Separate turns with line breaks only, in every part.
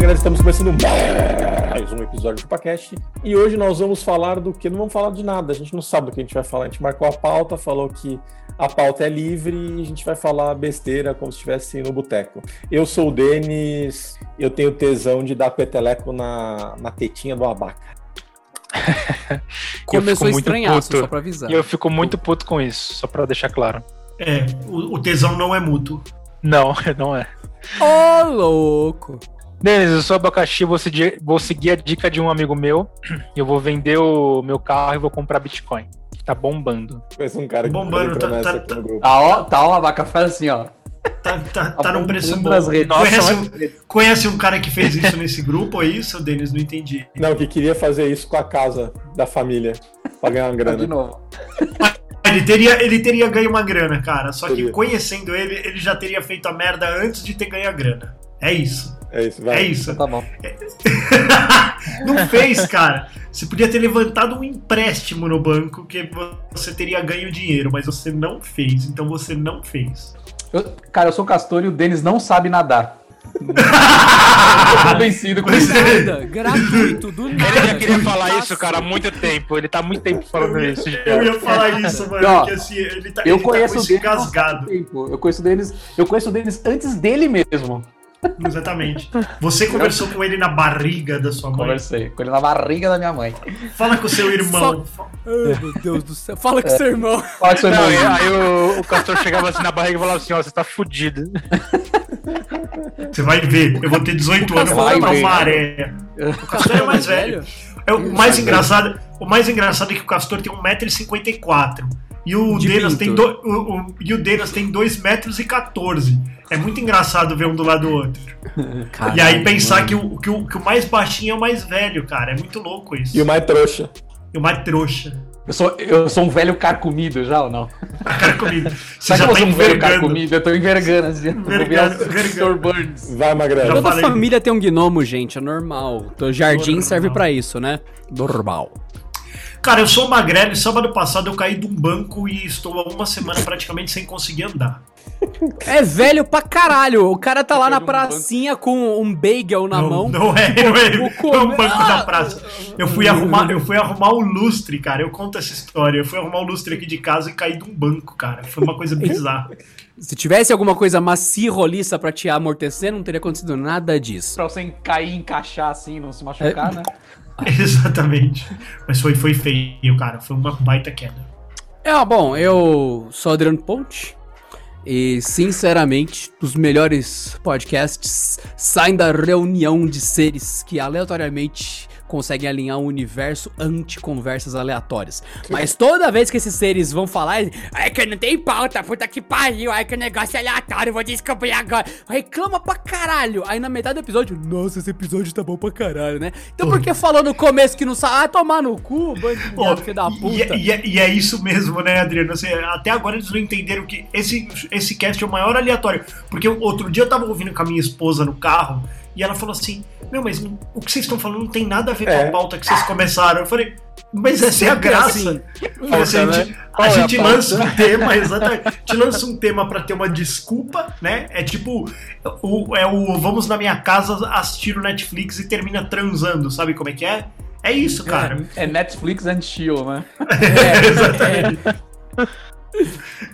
Aí, galera. Estamos começando mais um episódio do ChupaCast. E hoje nós vamos falar do que? Não vamos falar de nada. A gente não sabe do que a gente vai falar. A gente marcou a pauta, falou que a pauta é livre e a gente vai falar besteira como se estivesse no boteco. Eu sou o Denis, eu tenho tesão de dar peteleco na, na tetinha do abaca.
Começou estranhar,
puto.
só pra avisar.
E eu fico muito puto com isso, só pra deixar claro.
É, o, o tesão não é mútuo.
Não, não é.
Ô, louco!
Denis, eu sou abacaxi, vou seguir, vou seguir a dica de um amigo meu. Eu vou vender o meu carro e vou comprar Bitcoin. Tá bombando.
Parece um cara que
Bombando, tá- tá-
aqui no grupo.
Tá, ó, tá, ó, a vaca faz assim, ó.
Tá, tá, tá num preço bom.
nas redes.
Conhece,
Nossa,
um, conhece um cara que fez isso nesse grupo, é isso, Denis? Não entendi.
Não, que queria fazer isso com a casa da família pra ganhar uma
De
grana.
novo.
Ele teria, ele teria ganho uma grana, cara. Só que conhecendo ele, ele já teria feito a merda antes de ter ganho a grana. É isso.
É isso, vai.
É isso.
Tá bom.
Não fez, cara. Você podia ter levantado um empréstimo no banco que você teria ganho dinheiro, mas você não fez. Então você não fez.
Eu- cara, eu sou castor e o Denis não sabe nadar. eu tô vencido com isso.
Nada, gratuito, do nada.
Ele já queria falar isso, cara, há muito tempo. Ele tá há muito tempo falando isso. já.
Eu ia falar isso, mano.
Ó,
porque assim, ele tá,
Eu
ele
conheço
tá
o
com engasgado.
Eu conheço o Denis, eu conheço o Denis antes dele mesmo.
Exatamente. Você conversou com ele na barriga da sua mãe.
Conversei com ele na barriga da minha mãe.
Fala com o seu irmão.
Ai, meu Deus do céu. Fala com seu irmão.
Fala com seu
Não,
irmão.
e aí o, o castor chegava assim na barriga e falava assim: Ó, você tá fudido.
Você vai ver. Eu vou ter 18 anos, vou
Vai
comprar
ver.
uma areia. O Castor é mais velho. É, o, mais engraçado, o mais engraçado é que o Castor tem 1,54m. E o
De
Denas
pinto.
tem, do, o, o- e o Denas tem 2,14m. É muito engraçado ver um do lado do outro. e aí pensar que o, que, o, que o mais baixinho é o mais velho, cara. É muito louco isso.
E o mais trouxa.
E o mais trouxa.
Eu sou, eu sou um velho carcomido já ou não?
Comigo. Você
Sabe
já
que eu
tá
sou um velho carcomido? Eu tô envergando assim.
Envergando,
o. Sr. Burns.
Vai,
Já
Magrelo.
Toda
falei.
família tem um gnomo, gente, é normal. Então, jardim
Normal.
serve pra isso, né? Normal.
Cara, eu sou magrelo e sábado passado eu caí de um banco e estou há uma semana praticamente sem conseguir andar.
É velho pra caralho. O cara tá lá na
um
pracinha com um bagel na
não,
mão.
não é, não é,
Vou
não é um banco da praça. Eu fui arrumar, eu fui arrumar o lustre, cara. Eu conto essa história. Eu fui arrumar o lustre aqui de casa e caí de um banco, cara. Foi uma coisa bizarra.
Se tivesse alguma coisa macia e roliça pra te amortecer, não teria acontecido nada disso.
Pra você cair e encaixar assim, não se machucar, né?
Exatamente. Mas foi, foi feio, cara. Foi uma baita queda.
É, bom, eu sou Adriano Ponte. E, sinceramente, os melhores podcasts saem da reunião de seres que aleatoriamente conseguem alinhar um universo anti-conversas aleatórias. Mas toda vez que esses seres vão falar, ai que não tem pauta, puta que pariu, ai que o negócio é aleatório, vou descobrir agora. Reclama pra caralho. Aí na metade do episódio, nossa, esse episódio tá bom pra caralho, né? Então por que falou no começo que não sabe? Ah, tomar no cu, bando de da
e,
puta.
e é- e é isso mesmo, né, Adriano? Assim, até agora eles não entenderam que esse, esse cast é o maior aleatório. Porque outro dia eu tava ouvindo com a minha esposa no carro e ela falou assim: Meu, mas o que vocês estão falando não tem nada a ver
É.
com a pauta que vocês começaram. Eu falei, mas essa é a graça.
assim.
Eu falei assim, a
Pauta,
gente,
né?
a
é a
gente
pauta?
lança um tema, exatamente. A gente lança um tema pra ter uma desculpa, né? É tipo, o, é o vamos na minha casa assistir o Netflix e termina transando, sabe como é que é? É isso, cara.
É Netflix and chill, né?
exatamente.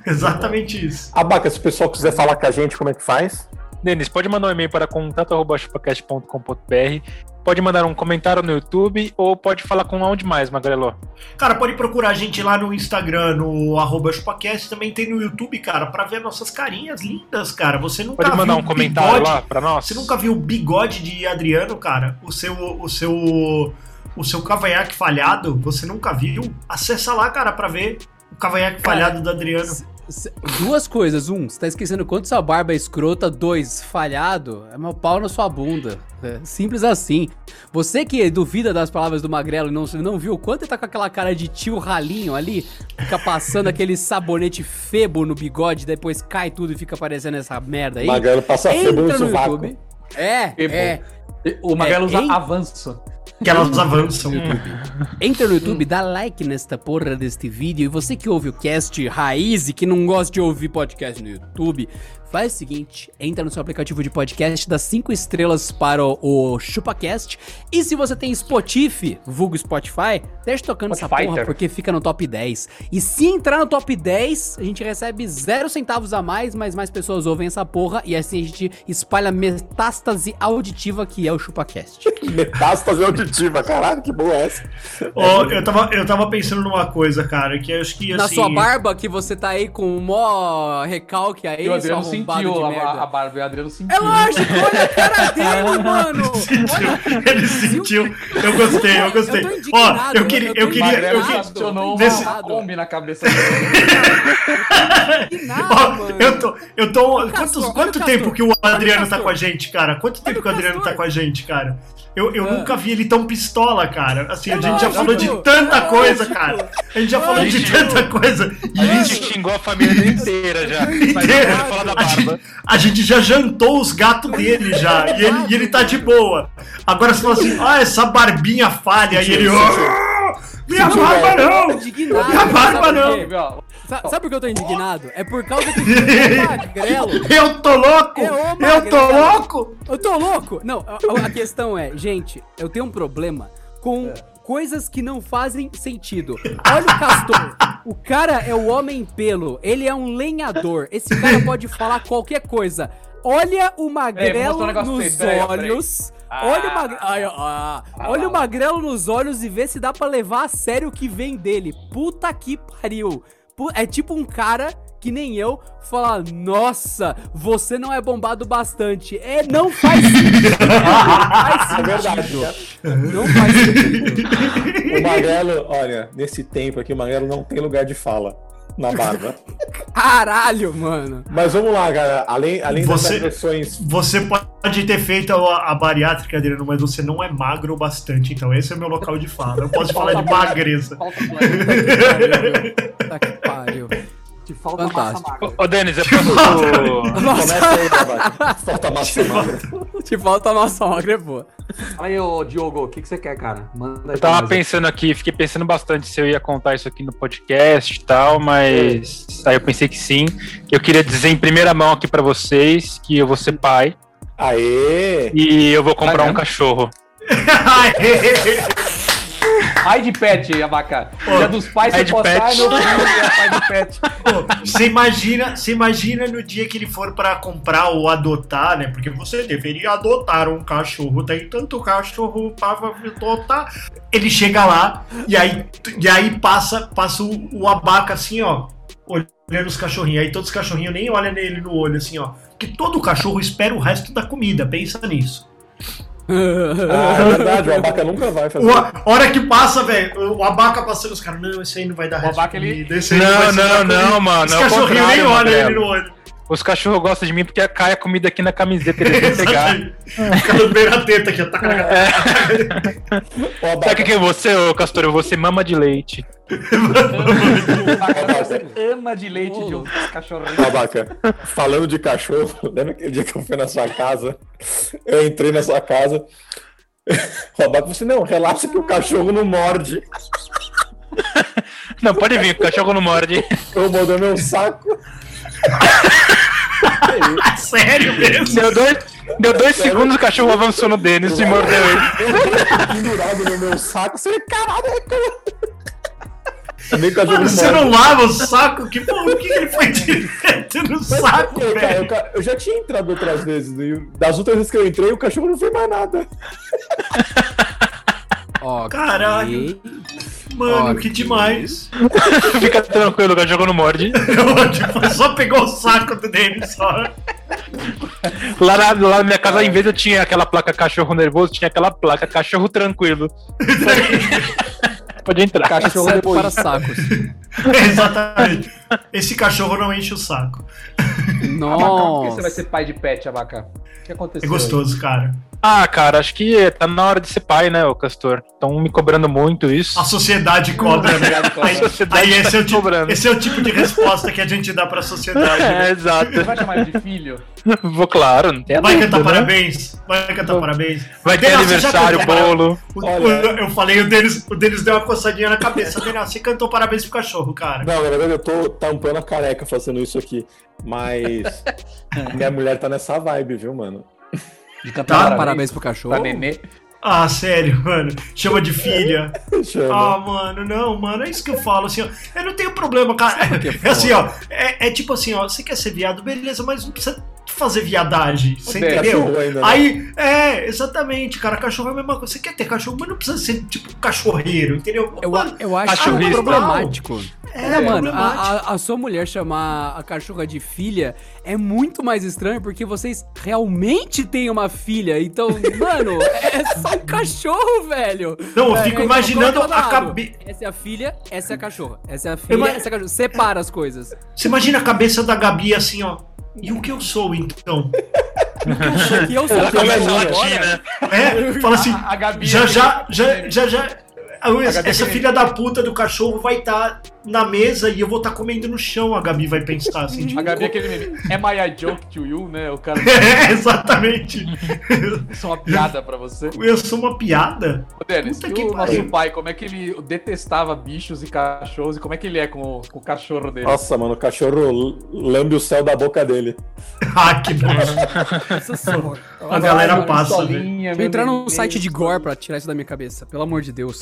Exatamente isso.
Abaca, se o pessoal quiser falar com a gente, como é que faz?
Denis, pode mandar um e-mail para contato.chupacast.com.br. Pode mandar um comentário no YouTube ou pode falar com onde mais, Magrelo?
Cara, pode procurar a gente lá no Instagram, no arroba chupacast, também tem no YouTube, cara, pra ver nossas carinhas lindas, cara. Você nunca
Pode mandar
viu
um
o
comentário
bigode-
lá para nós?
Você nunca viu o bigode de Adriano, cara? O seu o seu o seu cavanhaque falhado, você nunca viu? Acessa lá, cara, pra ver o cavanhaque
Cara,
falhado do Adriano.
Duas coisas. Um, você tá esquecendo quanto sua barba é escrota. Dois, falhado, é meu pau na sua bunda. É simples assim. Você que duvida das palavras do Magrelo e não, não viu o quanto ele tá com aquela cara de tio ralinho ali, fica passando aquele sabonete febo no bigode, depois cai tudo e fica parecendo essa merda aí.
Magrelo passa febo no
no
sovaco.
YouTube. É,
Febo.
é.
O Magrelo usa
hein?
avanço.
Que elas avançam.
Entra no YouTube, dá like nesta porra deste vídeo. E você que ouve o cast raiz e que não gosta de ouvir podcast no YouTube, faz o seguinte: entra no seu aplicativo de podcast, dá 5 estrelas para o, o ChupaCast. E se você tem Spotify, vulgo Spotify, deixa tocando essa
Spotify.
porra, porque fica no top 10. E se entrar no top 10, a gente recebe zero centavos a mais, mas mais pessoas ouvem essa porra. E assim a gente espalha a metástase auditiva que é o ChupaCast.
Metástase auditiva, caralho, que boa é essa.
Ó, eu, tava, eu tava pensando numa coisa, cara, que eu acho que assim.
Na sua barba, que você tá aí com o mó recalque aí,
E o Adriano
arrombado
sentiu
de
a,
merda.
a barba e o Adriano sentiu.
É lógico, olha a cara dele, mano!
Sentiu, ele sentiu. Eu gostei, eu gostei.
Eu
Ó, eu queria,
eu
eu queria, eu queria, Desse-
uma Kombi na cabeça dele.
Ó,
mano.
eu tô, eu tô.
Castor,
quanto tempo que o Adriano tá com a gente, cara? Quanto tempo que o
o
Adriano
Castor.
tá com a gente, cara? Eu, eu
Ah.
nunca vi ele tão pistola, cara. Assim, a
É
gente já falou de
é
tanta coisa,
lógico.
cara. A gente já falou de tanta coisa. E
A gente
isso.
xingou a família inteira já.
Inteira. A gente, a gente já jantou os gatos dele já. E ele, e ele tá de boa. Agora você fala assim, ah, essa barbinha falha. E ele. "Ah, Minha barba não! Minha barba não.
Quê?
Ó,
Sa- Sabe por que eu tô indignado? É por causa que o magrelo.
Eu tô louco!
É
Eu tô louco!
Eu tô louco! Não, a, a questão é, gente, eu tenho um problema com coisas que não fazem sentido. Olha o Castor. O cara é o homem pelo. Ele é um lenhador. Esse cara pode falar qualquer coisa. Olha o
É,
magrelo
mostrar um
nos
peraí.
olhos.
Ah.
Olha o magrelo.
Ah
olha o magrelo nos olhos e vê se dá pra levar a sério o que vem dele. Puta que pariu. É tipo um cara que nem eu falar, nossa, você não é bombado bastante. É, não faz sentido. Não faz
É verdade.
sentido. Não faz sentido.
O Magrelo, olha, nesse tempo aqui, o Magrelo não tem lugar de fala na barba.
Caralho, mano.
Mas vamos lá, cara. Além, além
Você-
das agressões.
Você pode ter feito a, a bariátrica, Adriano, mas você não é magro o bastante. Então esse é o meu local de fala. Eu posso falar de magreza.
Falta
Puta que pariu.
Te falta massa
Fantástico.
magra.
Ô, Denis, eu posso.
Começa aí, Babaca. Falta massa magra.
Te falta a nossa magra, é boa.
Fala aí, ô Diogo, o que, que você quer, cara? Manda aí
Eu tava pensando aqui, fiquei pensando bastante se eu ia contar isso aqui no podcast e tal, mas aí eu pensei que sim. Eu queria dizer em primeira mão aqui pra vocês que eu vou ser pai
Aê!
e eu vou comprar
Vai
um
mesmo?
cachorro.
Pai de pet, abaca.
Ô,
Dia dos pais
de
postar, meu filho é pai de pet.
Você imagina, você imagina no dia que ele for pra comprar ou adotar, né? Porque você deveria adotar um cachorro. Tem tanto cachorro pra adotar. Ele chega lá e aí, e aí passa, passa o, o abaca assim, ó. Olhando os cachorrinhos. Aí todos os cachorrinhos nem olham nele no olho, assim, ó. Porque todo cachorro espera o resto da comida. Pensa nisso.
Ah, é verdade, o Abaca nunca vai fazer.
O, a hora que passa, velho, o abaca passando, os caras, não, esse aí não vai dar resto de
abaca, ele-.
Esse
Não, não,
comida."
não, mano.
Os
é o
cachorrinhos nem olham ele no olho.
Os cachorros gostam de mim porque cai a comida aqui na camiseta, eles vão pegar.
Fica no meio da teta aqui, ó. Taca, taca, taca.
O
Sabe o que é você, ô Castor? Eu vou ser mama de leite.
Você ama de leite,
Ô,
Diogo. Esse cachorrinho.
o Abaca, falando de cachorro, lembra aquele dia que eu fui na sua casa? Eu entrei na sua casa. O Abaca falou assim: não, relaxa que o cachorro não morde.
Não, pode vir, o cachorro não morde.
Eu mordeu meu saco.
Sério mesmo?
Deu dois, deu dois segundos, o cachorro avançou no Denis e mordeu ele.
pendurado no meu saco. Você, caralho, é cachorro
Mano, você não lava o saco? Que, porra, o que que ele foi direto no saco,
Pô, cara,
velho?
eu, ca- eu já tinha entrado outras vezes. e das outras vezes que eu entrei, o cachorro não fez mais nada.
Ok.
Caralho. Mano, que demais.
Fica tranquilo, o cachorro não morde.
tipo, só pegou o saco dele só.
Lá na, lá na minha casa, em vez eu tinha aquela placa cachorro nervoso, tinha aquela placa cachorro tranquilo. Pode entrar.
Cachorro depois.
para sacos.
Exatamente. esse cachorro não enche o saco.
Abacá, por que
Nossa.
você vai ser pai de pet, Abacá? O que aconteceu?
É gostoso, cara.
Ah, cara, acho que tá na hora de ser pai, né, ô Castor? Estão me cobrando muito isso.
A sociedade cobra, né?
A sociedade
aí
tá
esse, é o tipo,
cobrando.
esse é o tipo de resposta que a gente dá pra sociedade.
É,
né?
exato.
Você vai chamar ele de filho?
Vou, claro, não tem
Vai
dúvida,
cantar
né?
parabéns? Vai cantar parabéns?
Vai ter aniversário, bolo.
O-
Olha.
o- eu falei, o Denis, o Denis deu uma coçadinha na cabeça. Daniel, você cantou parabéns pro cachorro, cara.
Não, na verdade eu tô tampando a careca fazendo isso aqui. Mas minha mulher tá nessa vibe, viu, mano?
De cantar
Tá,
parabéns,
Parabéns pro cachorro.
pra nenê.
Ah, sério, mano. Chama de filha.
Chama.
Ah, mano, não, mano, é isso que eu falo, assim, ó. Eu não tenho problema, cara.
é
É assim, ó. É, é tipo assim, ó. Você quer ser viado, beleza, mas não precisa fazer viadagem. Você
Bem,
entendeu?
né?
Aí, é, exatamente, cara. Cachorro é a mesma coisa. Você quer ter cachorro, mas não precisa ser, tipo, cachorreiro, entendeu?
Eu,
Mano,
eu acho
Cachorrista.
problemático.
É,
Não, mano, a- a sua mulher chamar a cachorra de filha é muito mais estranho porque vocês realmente têm uma filha. Então, mano, é só um cachorro, velho.
Não, eu
É,
fico
é,
imaginando
coloca
a cabeça.
Essa é a filha, essa é a cachorra. Essa é a filha,
Ima-
essa é a cachorra. Separa as coisas.
Você imagina a cabeça da Gabi assim, ó. E o que eu sou, então?
E eu sou
Ela
a cachorra
começa a
agora.
latir, né?
É, fala assim.
A, a Gabi.
já,
é
já, já, já, já.
Gabi
Essa
é
filha da puta do cachorro vai estar na mesa e eu vou estar comendo no chão, a Gabi vai pensar assim. tipo,
A Gabi é aquele meme. I a joke to you, né? O cara
É, exatamente.
isso é uma piada pra você.
Eu sou uma piada?
Ô, Denis,
Puta
e
que
o
pariu.
nosso pai, como é que ele detestava bichos e cachorros e como é que ele é com o, com o cachorro dele?
Nossa, mano, o cachorro lambe o céu da boca dele.
Ah, que nojo. A galera passa,
pistolinha,
Vou
meu
entrar num
neném.
site de gore pra tirar isso da minha cabeça. Pelo amor de Deus.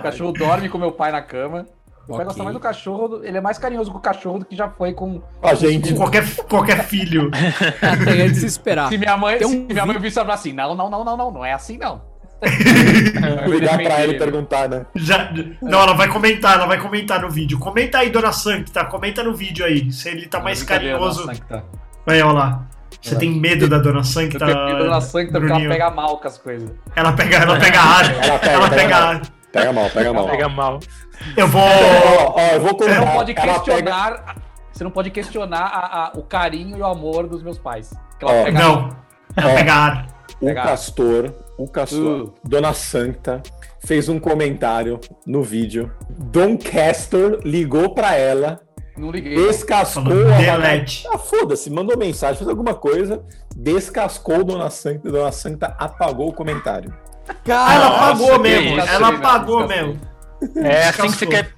O cachorro dorme com meu pai na cama. Meu pai
Ok.
gosta mais do cachorro, ele é mais carinhoso com o cachorro do que já foi com.
A gente.
Com qualquer, qualquer filho.
Até ele se esperar.
Se minha mãe,
Tem um
se minha mãe
vi-
visse ela assim, não, não, não, não, não, não é assim não.
Ligar pra ele e perguntar, né?
Já, não, ela vai comentar, ela vai comentar no vídeo. Comenta aí, dona Sancta, comenta no vídeo aí. Se ele tá mais carinhoso.
Sancta.
Aí, ó lá. Você tem medo da dona Sancta?
Eu tenho medo da Sancta porque ela
Bruninho?
pega mal com as coisas.
Ela pega, ela pega ar.
Ela pega,
ela
pega
ar.
Pega mal, pega mal.
Pega mal.
Eu vou.
Ó, ó, eu vou
Você não pode
ela pega-
questionar. Você não pode questionar a- a- o carinho e o amor dos meus pais.
Ó,
pega
Não. Ela
Ó.
pega ar.
O
Pegar.
Castor, o Castor,
Uh.
Dona Santa, fez um comentário no vídeo. Dom Castor ligou pra ela,
Não liguei.
descascou a
delete.
Ah, foda-se, mandou mensagem, fez alguma coisa, descascou Dona Santa, Dona Santa apagou o comentário.
Ah, ela
que
mesmo.
isso,
ela
né?
apagou
Descascou.
mesmo.
É assim que você quer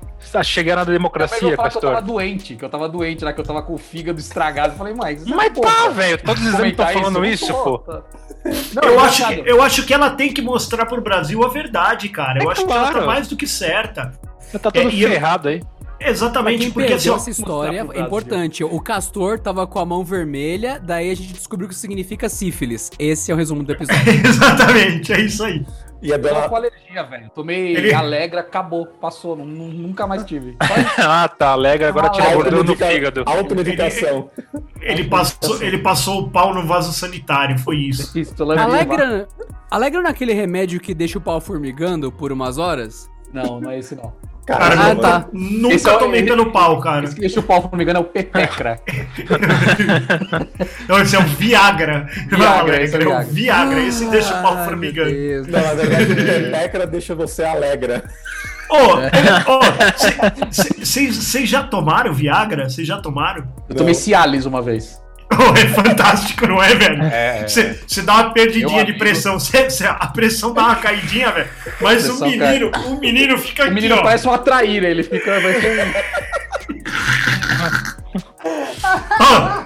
chegar na
Mas eu
democracia,
falar que eu tava doente, que eu tava doente lá, que eu tava com o fígado estragado. Eu falei, mas.
Mas tá, velho. Todos os exames estão falando
eu
isso,
não
pô.
tô. Não,
Eu
é
acho, que,
engraçado.
eu acho que ela tem que mostrar pro Brasil a verdade, cara. Eu
É
acho que ela tá
claro.
mais do que certa.
Você tá todo
É, e eu-
ferrado aí.
Pra
Exatamente,
quem
porque assim,
essa história,
mostrar pro
é importante. O Castor tava com a mão vermelha, daí a gente descobriu o que significa sífilis. Esse é o resumo do episódio.
Exatamente, é isso aí.
E a
Eu tava
Dona,
com alergia, velho. Tomei
Ele-
Alegra, acabou, passou. nu- nu- Nunca mais tive.
ah, tá. Alegre agora
Ah,
tira gordura no
automedica-
fígado.
automedicação.
Ele passou, ele passou o pau no vaso sanitário, foi isso.
Isso, lembrando.
Alegra, Alegra naquele remédio que deixa o pau formigando por umas horas?
Não, não é esse não.
Cara,
Ah, tá.
nunca
Esse é o-
tomei pelo pau, cara.
Esse que deixa o pau, se não me engano, é o Petecra.
Não, esse é o Viagra.
Viagra, esse é
é o
Viagra.
Viagra, esse deixa o pau formigando.
Não, na verdade, o Pepeca deixa você alegra.
Ô, vocês já tomaram Viagra? Vocês já tomaram?
Eu tomei Cialis uma vez.
É fantástico, não é, velho?
É.
Você dá uma perdidinha de pressão, cê, cê- a pressão dá uma caidinha, velho. Mas o menino, o menino fica
O
aqui,
menino
ó.
parece uma traíra, ele fica. Parece um...
Ó,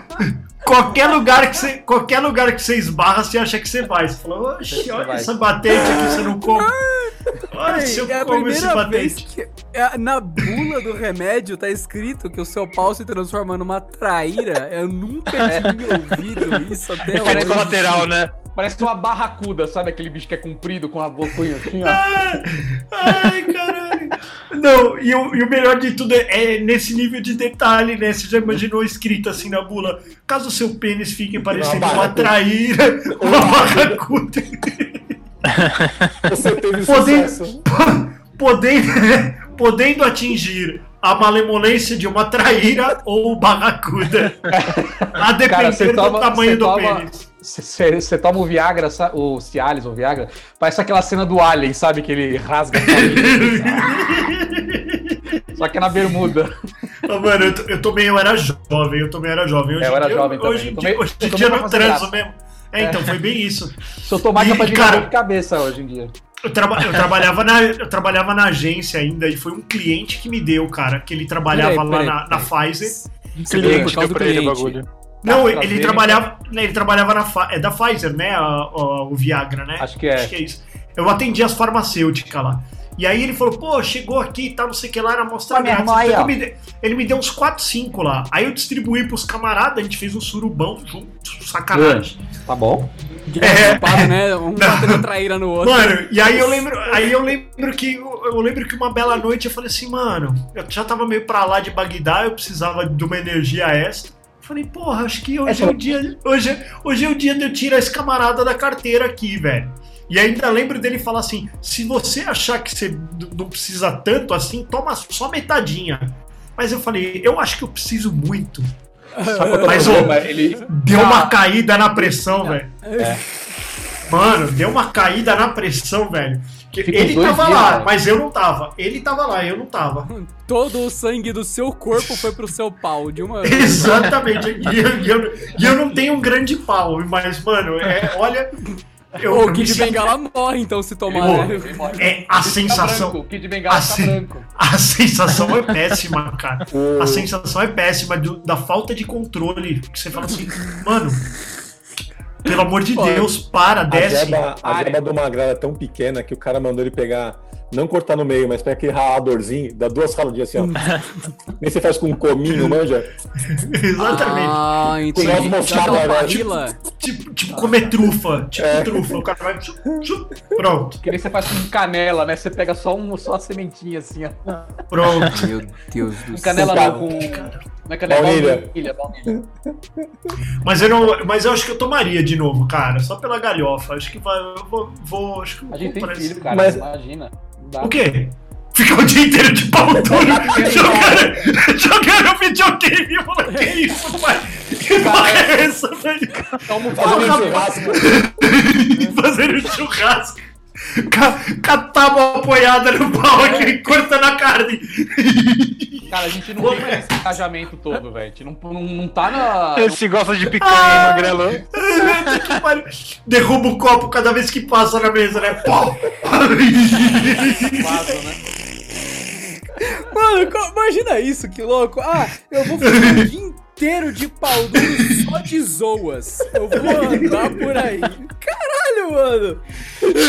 qualquer lugar que você, qualquer lugar que você esbarra, você acha que você vai. Você fala, oxe, olha
vai.
essa batente aqui, você não come. Olha se eu
é
como esse batente.
que é, na bula do remédio tá escrito que o seu pau se transforma numa traíra. Eu nunca tinha ouvido isso até
Efeito
hoje.
colateral, né?
Parece uma barracuda, sabe aquele bicho que é comprido com a boquinha assim, ó.
Ai, caralho. Não, e o, e o melhor de tudo é, é nesse nível de detalhe, né? Você já imaginou escrito assim na bula? Caso o seu pênis fique parecendo uma
barracuda.
traíra, uma barracuda.
Você teve
Poder-
sucesso.
podendo, podendo atingir a malemolência de uma traíra ou barracuda. A depender
Cara, você
do
toma-
tamanho do
toma-
pênis.
Você toma o Viagra, o Cialis ou Viagra, parece aquela cena do Alien, sabe? Que ele rasga. Só que é na bermuda.
Ah, mano, eu, eu também eu era jovem, eu também era jovem. Hoje
É, eu era
dia,
jovem também.
Hoje em
Eu
dia,
tomei-
hoje
eu
em
tomei
dia eu não transo
graça.
mesmo. É, então, foi bem isso.
Só tomar
E,
capa de
cara-
de cabeça hoje em dia.
Eu, traba- eu trabalhava na, eu trabalhava na agência ainda e foi um cliente que me deu, cara, que ele trabalhava
Peraí,
lá
peraí,
na, na
peraí.
Pfizer.
Você
Cliente,
deu
por
ele o
cliente.
bagulho.
Não, ele trabalhava, né, ele trabalhava na é da Pfizer, né, a- a- o Viagra, né?
Acho que é.
Acho que é isso. Eu atendi as farmacêuticas lá. E aí ele falou, pô, chegou aqui e tal, não sei o que lá, era
meu
grátis.
aí,
Então, me deu, ele me deu uns 4, 5 lá. Aí eu distribuí pros camaradas, a gente fez um surubão junto, sacanagem.
Tá bom?
É.
Ocupado, né? Um batendo traíra no outro.
Mano, e aí eu lembro, aí eu lembro que eu lembro que uma bela noite eu falei assim, mano, eu já tava meio pra lá de Bagdá, eu precisava de uma energia extra. Eu Falei, porra, acho que hoje é o dia, hoje, é- hoje é o dia de eu tirar esse camarada da carteira aqui, velho. E ainda lembro dele falar assim: se você achar que você não precisa tanto assim, toma só metadinha. Mas eu falei, eu acho que eu preciso muito.
É
Mas, ô,
ele
Deu
Ah.
uma caída na pressão, velho.
É.
Mano, deu uma caída na pressão, velho. Ele tava
dias,
lá,
velho.
mas eu não tava. Ele tava lá, eu não tava.
Todo o sangue do seu corpo foi pro seu pau de uma vez.
Exatamente. E eu, e eu- e eu não tenho um grande pau, mas, mano, é, olha. Eu,
o Kid Bengala morre então se tomar,
Ô,
né?
É a
Fica
sensação.
branco, o Kid Bengala fica
Assim-
branco.
A sensação é péssima, cara.
O-
A sensação é péssima do- da falta de controle. Que você fala assim, mano, pelo amor de. Deus, para,
A
desce.
jeba, a
Área.
jeba do Magrela é tão pequena que o cara mandou ele pegar, não cortar no meio, mas pega aquele raladorzinho, dá duas raladinhas assim, ó. Nem você faz com um cominho, manja?
Exatamente.
Ah,
Com
entendi.
moscada,
Aquela
né?
barrila.
Tipo, tipo comer trufa. Tipo
É.
trufa. O cara vai. tchup, tchup, Pronto,
Que nem você faz com canela, né? Você pega só, um, só a sementinha assim, ó.
pronto.
Meu Deus do
Com
céu.
canela não, com. Não é canela,
Baunilha.
baunilha, baunilha.
Mas eu, não, mas eu acho que eu tomaria de novo, cara. Só pela galhofa. Acho que vai. Eu vou. vou acho que eu
A
vou
gente tem filho, cara.
Mas-
Imagina. Dá.
O quê? Ficar o dia inteiro de pau duro jogando, jogando videogame, mano. Que isso, pai? Que porra é essa, velho?
Um
Fazendo um churrasco.
Fazendo churrasco. Com com a tábua apoiada no pau aqui, cortando a carne.
Cara, a gente não tem mais esse engajamento todo, velho. A gente não, não, não tá na.
Esse gosta de picanha,
que pariu. Derruba o copo cada vez que passa na mesa, né? Pau!
né?
Mano, imagina isso, que louco. Ah, eu vou ficar o dia inteiro de pau duro só de zoas. Eu vou andar por aí. Caralho, mano.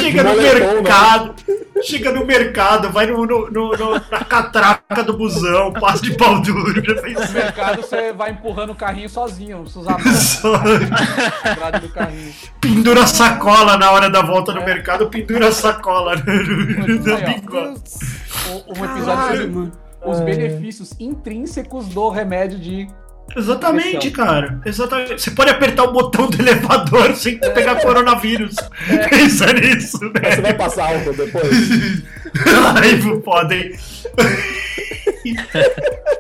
Chega no
né?
mercado, chega no mercado, vai no, no- no- no- na catraca do busão, passa de pau duro, já fez
No mercado você vai empurrando o carrinho sozinho, não precisa usar na do carrinho.
Pendura a sacola na hora da volta no mercado, pendura a sacola
ó.
bigode.
Um, episódio sobre os benefícios intrínsecos do remédio de.
Exatamente, cara. Exatamente. Você pode apertar o botão do elevador sem pegar coronavírus. Pensa nisso,
Mas Você vai passar álcool depois?
Ai, podem.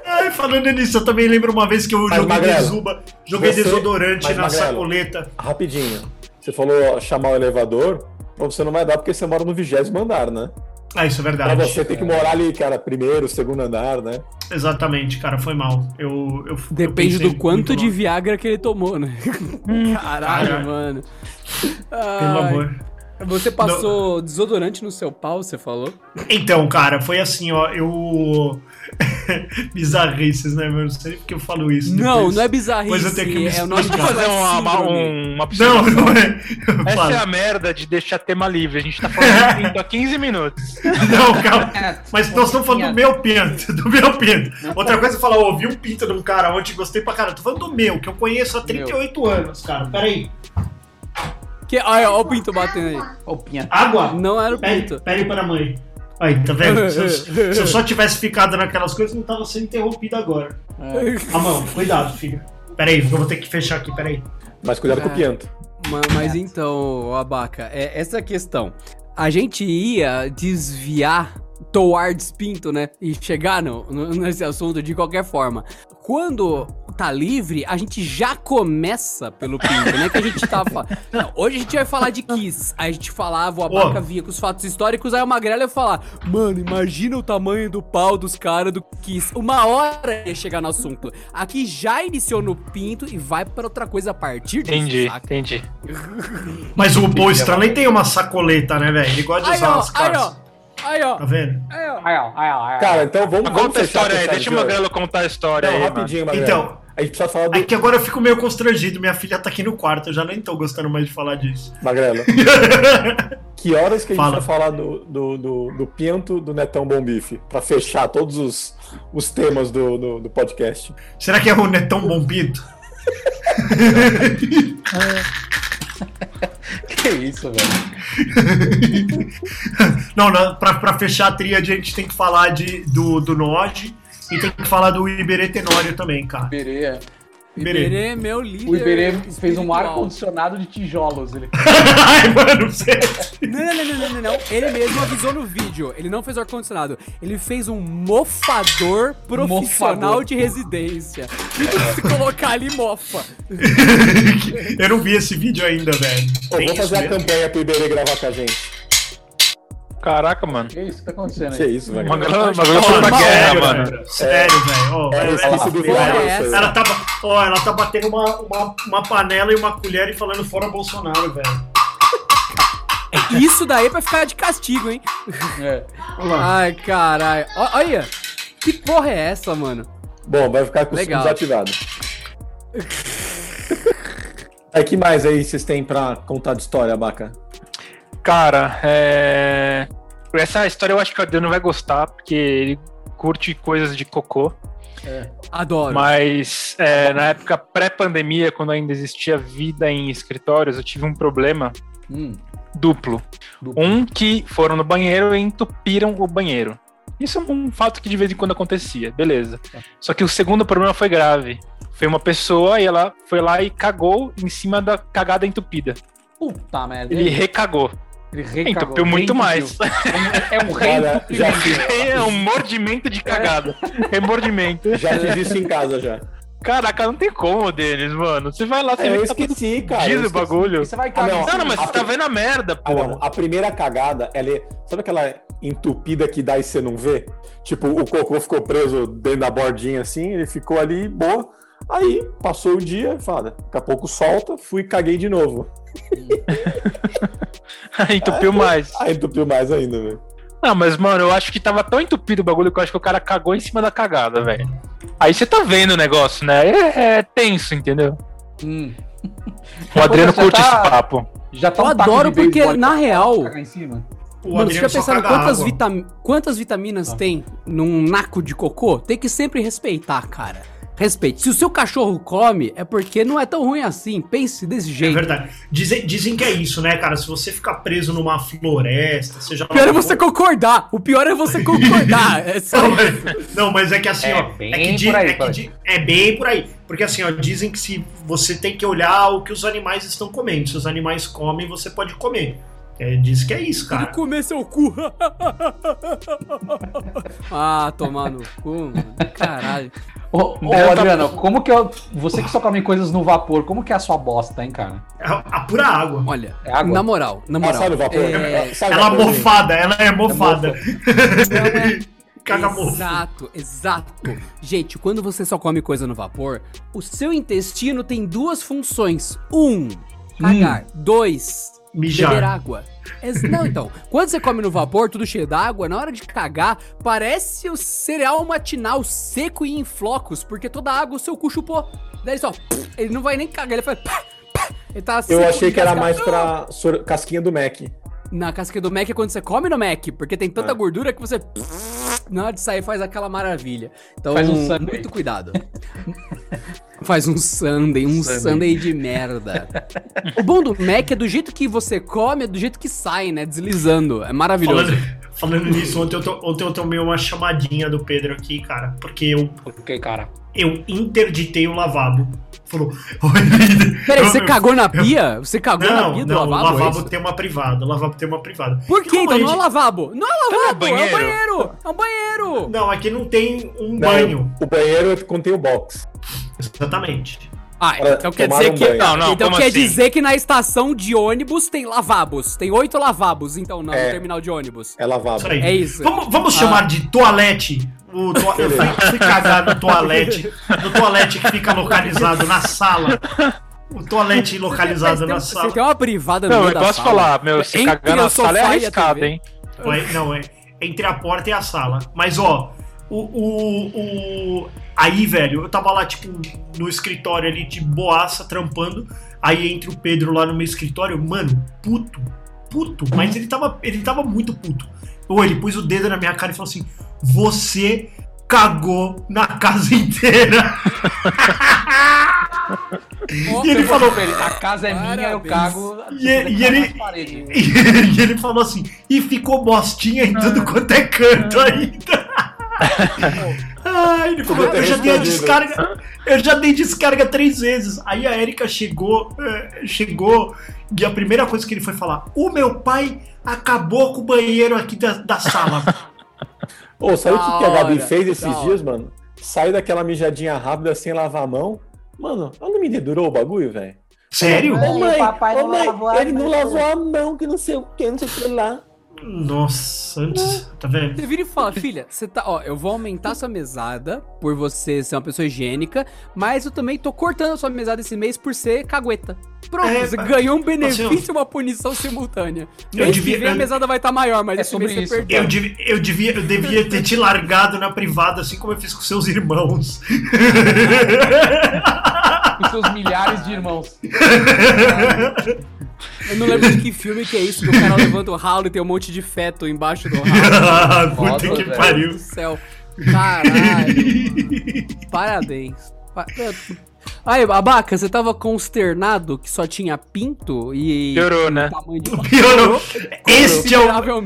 Ai, falando nisso, eu também lembro uma vez que eu
Mas,
joguei
Magrelo,
desuba, joguei
você-
desodorante
mas,
na
Magrelo,
sacoleta.
Rapidinho. Você falou chamar o elevador, mas você não vai dar porque você mora no vigésimo andar, né?
Ah, isso é
Pra
verdade.
você tem que morar ali, cara, primeiro, segundo andar, né?
Exatamente, cara, foi mal. Eu, eu
Depende
eu
do quanto de. Viagra que ele tomou, né? Caralho,
Caralho.
mano.
Pelo
Ai,
amor.
Você passou desodorante no seu pau, você falou?
Então, cara, foi assim, ó, eu. Bizarrices, né, meu? Não sei porque eu falo isso.
Não,
depois.
não é bizarrice.
Depois eu tenho que me
é o nome
Fazer uma, uma, um- uma
Não, não é.
Essa é a merda de deixar tema livre. A gente tá falando de pinto há 15 minutos.
Não, calma. Mas nós estamos falando do meu pinto, do meu pinto. Outra coisa é falar, ó, vi um pinto de um cara ontem, gostei pra caralho. Tô falando do meu, que eu conheço há 38 anos, cara. Peraí.
Que, olha, olha o pinto batendo aí.
Opinha.
Água?
Não era o pinto.
peraí para a mãe. Aí, tá vendo? Se eu, se eu só tivesse ficado naquelas coisas, não tava sendo interrompido agora. A mão, cuidado, filho. Peraí, eu vou ter que fechar aqui, peraí.
Mas cuidado com o
É.
pianto.
Ma- Mas então, Abaca, é essa questão. A gente ia desviar towards pinto, né? E chegar no, no- nesse assunto de qualquer forma. Quando tá livre, a gente já começa pelo pinto, né? Que a gente tava falando. Não, hoje a gente vai falar de Kiss. Aí a gente falava, o Abaca vinha com os fatos históricos, aí o Magrela ia falar, mano, imagina o tamanho do pau dos caras do Kiss. Uma hora ia chegar no assunto. Aqui já iniciou no pinto e vai pra outra coisa a partir disso,
Entendi,
saca?
entendi.
Mas o Paul Stanley tem uma sacoleta, né, velho? Ele gosta de
Aí,
usar
ó,
as
aí,
caras.
ó. Aí, ó.
Tá vendo?
Aí, ó.
Ai, ó, ai, ó.
Cara, então vamos, vamos
Conta a história aí, deixa
de
o. Magrelo contar a história
Não,
aí, mano.
rapidinho, Magrelo.
Então.
A gente precisa falar do...
É que agora eu fico meio constrangido. Minha filha tá aqui no quarto, eu já nem tô gostando mais de falar disso.
Magrelo. que horas que a gente
Fala.
vai falar do, do, do, do Pinto do Netão Bom Bife? Pra fechar todos os, os temas do, do, do podcast.
Será que é o Netão Bom Pinto?
Que isso, velho.
Não, não pra, pra fechar a tríade, a gente tem que falar de, do, do Nod e tem que falar do Iberê Tenório também, cara.
Iberê, é.
Iberê.
Iberê é meu líder
O Iberê fez um
espiritual.
ar-condicionado de tijolos. Ele...
Ai, mano.
Não, não, não, não, não, não, não. Ele mesmo avisou no vídeo. Ele não fez ar-condicionado. Ele fez um mofador profissional
Mofador.
de residência. E se colocar ali, mofa.
Eu não vi esse vídeo ainda, velho. Tem
vou fazer a campanha pro Iberê gravar com a gente.
Caraca, mano.
Que isso que tá acontecendo
Que
aí?
isso,
O
velho.
Ó,
foi pra guerra,
sério,
mano.
velho. Sério, velho.
É,
ela-
é
isso
tá, ó, ela tá batendo uma, uma, uma panela e uma colher e falando fora Bolsonaro, velho.
Isso daí é pra ficar de castigo, hein?
É.
Ai, caralho. Olha. Que porra é essa, mano?
Bom, vai ficar com
Legal.
desativado. Aí, que mais aí vocês têm pra contar de história, Abaca?
Cara, é... Essa história eu acho que o Adriano vai gostar, porque ele curte coisas de cocô.
Adoro.
Mas é, na época pré-pandemia, quando ainda existia vida em escritórios, eu tive um problema
Hum.
duplo.
Duplo.
Um que foram no banheiro e entupiram o banheiro. Isso é um fato que de vez em quando acontecia, beleza. Só que o segundo problema foi grave. Foi uma pessoa e ela foi lá e cagou em cima da cagada entupida.
Puta merda.
Ele recagou.
Ele recagou,
Entupiu muito mais.
É um
Olha, já,
reentupimento.
É um mordimento de cagada. Remordimento.
já fiz isso em casa já.
Caraca, não tem como deles, mano. Você vai lá, você
É, eu
vê tá tudo
esqueci, cara. eu
diz o bagulho.
Você vai
Ah,
cagar
não.
em
Não,
cima
não, mas
do-
você tá vendo a merda,
Ah,
pô.
não. A primeira cagada, ela é. Sabe aquela entupida que dá e você não vê? Tipo, o cocô ficou preso dentro da bordinha assim, ele ficou ali, boa. Aí, passou o dia, fala, daqui a pouco solta, fui e caguei de novo.
Entupiu mais.
Aí entupiu mais ainda, velho.
Não, mas, mano, eu acho que tava tão entupido o bagulho que eu acho que o cara cagou em cima da cagada, velho. Aí você tá vendo o negócio, né? É, é tenso, entendeu?
Hum.
O Adriano
já
curte
tá-
esse papo.
Já tá
Eu
um
adoro porque, na
pra
real- Mano, você já pensaram quantas, vitam- quantas vitaminas tem num naco de cocô? Tem que sempre respeitar, cara. Respeite. Se o seu cachorro come, é porque não é tão ruim assim. Pense desse
É
jeito.
verdade. Dizem, dizem que é isso, né, cara? Se você ficar preso numa floresta, seja
O pior é você concordar. O pior é você concordar. É só
Não, mas, não, mas é que assim,
É
ó.
bem
é, que di-
por aí,
é, que
pai.
di- é bem por aí. Porque assim, ó, dizem que se você tem que olhar o que os animais estão comendo. Se os animais comem, você pode comer. É, diz que é isso,
Ele
cara.
comer seu cu. ah, tomar no cu, mano. Caralho.
Ô, ô,
tá-
Adriano, como que eu. Você que só come coisas no vapor, como que é a sua bosta, hein, cara?
É a, a pura água.
Olha,
É água?
na moral, na
Ah,
moral.
sai do vapor.
é,
Ela
vapor, gente.
mofada, ela é mofada. Mofo.
Exato, exato. Gente, quando você só come coisa no vapor, o seu intestino tem duas funções. Um, cagar. Dois,
Mijar.
beber água. Não, então, quando você come no vapor, tudo cheio d'água, na hora de cagar, parece o cereal matinal seco e em flocos, porque toda a água o seu cu chupou. Daí só, ele não vai nem cagar, ele faz. Ele tá
Eu achei que era mais pra casquinha do Mac.
Na casca do Mac é quando você come no Mac, porque tem tanta
Ah.
gordura que você. Na hora de sair faz aquela maravilha. Então,
Faz um sundae.
muito cuidado. faz um sundae, um
Sundae.
sundae de merda. o bom do Mac é do jeito que você come, é do jeito que sai, né? Deslizando. É maravilhoso.
Falando, Falando nisso, ontem eu, to- ontem eu tomei uma chamadinha do Pedro aqui, cara, porque eu,
Ok, cara.
eu interditei o lavabo. Falou.
Peraí,
Eu-
você
eu-
cagou na pia? Você cagou na
Não,
pia do
não,
lavabo?
o lavabo
é
tem uma privada, o lavabo tem uma privada.
Por
E
quê?
como
Então
a
não é lavabo. Não é lavabo, é um
banheiro.
banheiro. É um banheiro.
Não, aqui não tem um
Não,
banho.
O banheiro contém o box.
Exatamente.
Ah, então quer dizer
um
que.
banho.
Não, não,
então quer
assim?
dizer que na estação de ônibus tem lavabos. Tem oito lavabos, então, no
É.
terminal de ônibus.
É lavabo.
É isso.
Vamos, vamos
Ah.
chamar de toalete. O to- Eu fui, fui cagar no toalete. No toalete que fica localizado na sala. O toalete localizado
Você tem-
na
Você
sala.
tem uma privada no
Não,
meio
eu posso
sala.
falar, meu, se
Entre
cagar na sala é arriscado, hein?
Não, é entre a porta e a sala. Mas, ó, o, o, o- Aí, velho, eu tava lá, tipo, no escritório ali, de boaça, trampando. Aí entra o Pedro lá no meu escritório, mano, puto, puto. Mas ele tava, ele tava muito puto. Ou ele pôs o dedo na minha cara e falou assim: Você cagou na casa inteira. E ele falou-
pra ele, a casa é minha, eu
Parabéns.
cago.
E ele- e ele-
paredes.
E ele falou assim: E ficou bostinha em tudo quanto é canto ainda. Ai, ele falou, eu já dei a descarga, eu já dei descarga três vezes. Aí a Erika chegou, eh, chegou, e a primeira coisa que ele foi falar: o meu pai acabou com o banheiro aqui da, da sala.
Ô, sabe o que, que a Gabi fez esses dias, mano? Saiu daquela mijadinha rápida sem lavar a mão. Mano, ela não me dedurou o bagulho, velho?
Sério?
Ô, mãe,
o papai
ô,
não
mãe,
lavou a
ele não lavou a mão, que não sei o que, não sei o que lá.
Nossa, antes, tá vendo?
Você vira e fala, filha, você tá, ó, eu vou aumentar sua mesada por você ser uma pessoa higiênica, mas eu também tô cortando a sua mesada esse mês por ser cagueta. Pronto,
É,
você
mas-
ganhou um benefício
Assim,
e uma punição simultânea.
Eu devia-
que vem a mesada vai estar maior, mas
É
esse
sobre
mês você
isso.
perdeu.
Eu, devia, eu, devia, eu devia ter te largado na privada, assim como eu fiz com seus irmãos.
Com seus milhares de irmãos.
Eu não lembro de que filme que é isso, que o cara levanta o ralo e tem um monte de feto embaixo do ralo.
Puta que
velho.
Meu
pariu.
Deus do céu. Caralho. Parabéns. Pa- Aí, Abaca, você tava consternado que só tinha pinto e.
Piorou, né?
Tamanho de
Piorou. Este é, o,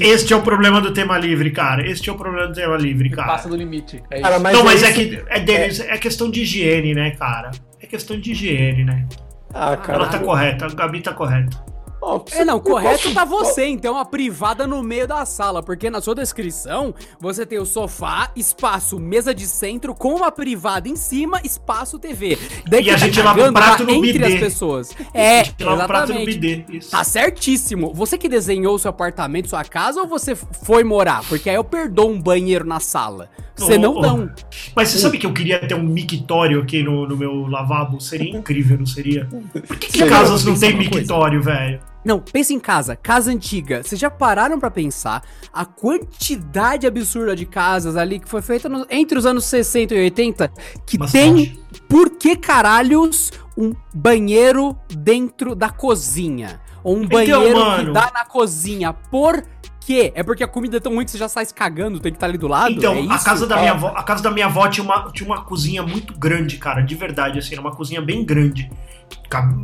este é o problema do tema livre, cara. Este é o problema do tema livre, cara.
Passa do limite. É
Cara, mas
não, mas é
isso-
que é, Denis, é questão de higiene, né, cara? É questão de higiene, né?
Ah, cara.
Ela tá correta, a Gabi tá correta.
Ó,
É, não, correto
posso-
tá você, então a privada no meio da sala, porque na sua descrição você tem o sofá, espaço, mesa de centro, com uma privada em cima, espaço TV. Daí
E a
tá
gente lava o
cagando
prato
tá
no
entre
bidê.
as pessoas. É,
Tirar o prato no
exatamente.
bidê. Isso.
Tá certíssimo. Você que desenhou o seu apartamento, sua casa, ou você foi morar? Porque aí eu perdoo um banheiro na sala. Você
Ô,
não
ô,
não.
Mas você sabe que eu queria ter um mictório aqui no, no meu lavabo? Seria incrível, não seria? Por que, que casas não tem mictório, velho?
Não, pensa em casa, casa antiga. Vocês já pararam pra pensar a quantidade absurda de casas ali que foi feita no- entre os anos 60 e 80 que
Bastante.
tem, por que caralhos, um banheiro dentro da cozinha? Ou um
Então,
banheiro
mano.
que dá na cozinha. Por quê? É porque a comida é tão ruim que você já sai cagando, tem que estar ali do lado?
Então,
é
a
isso?
casa, da minha avó, a casa da minha avó tinha uma, tinha uma cozinha muito grande, cara, de verdade, assim, era uma cozinha bem grande.